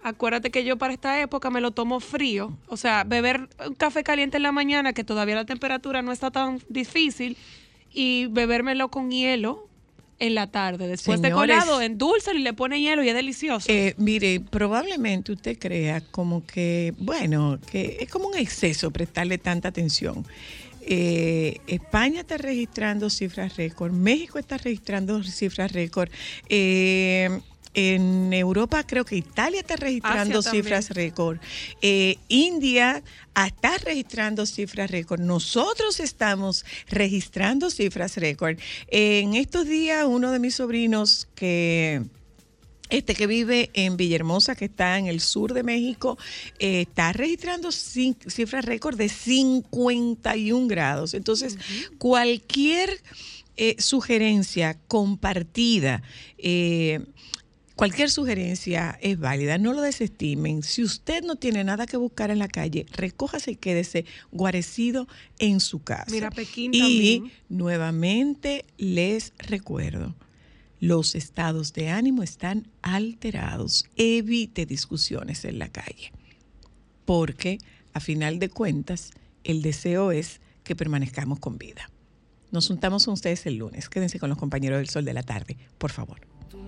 Acuérdate que yo para esta época me lo tomo frío. O sea, beber un café caliente en la mañana, que todavía la temperatura no está tan difícil, y bebérmelo con hielo en la tarde. Después de Señores. colado, endulza y le pone hielo y es delicioso. Eh, mire, probablemente usted crea como que, bueno, que es como un exceso prestarle tanta atención. Eh, España está registrando cifras récord, México está registrando cifras récord. eh, en Europa creo que Italia está registrando Asia cifras récord. Eh, India está registrando cifras récord. Nosotros estamos registrando cifras récord. En estos días uno de mis sobrinos que este que vive en Villahermosa, que está en el sur de México, eh, está registrando cifras récord de 51 grados. Entonces, cualquier eh, sugerencia compartida, eh, cualquier sugerencia es válida, no lo desestimen. Si usted no tiene nada que buscar en la calle, recójase y quédese guarecido en su casa. Mira, Pekín y también. nuevamente les recuerdo, los estados de ánimo están alterados. Evite discusiones en la calle, porque a final de cuentas el deseo es que permanezcamos con vida. Nos juntamos con ustedes el lunes. Quédense con los compañeros del Sol de la tarde, por favor.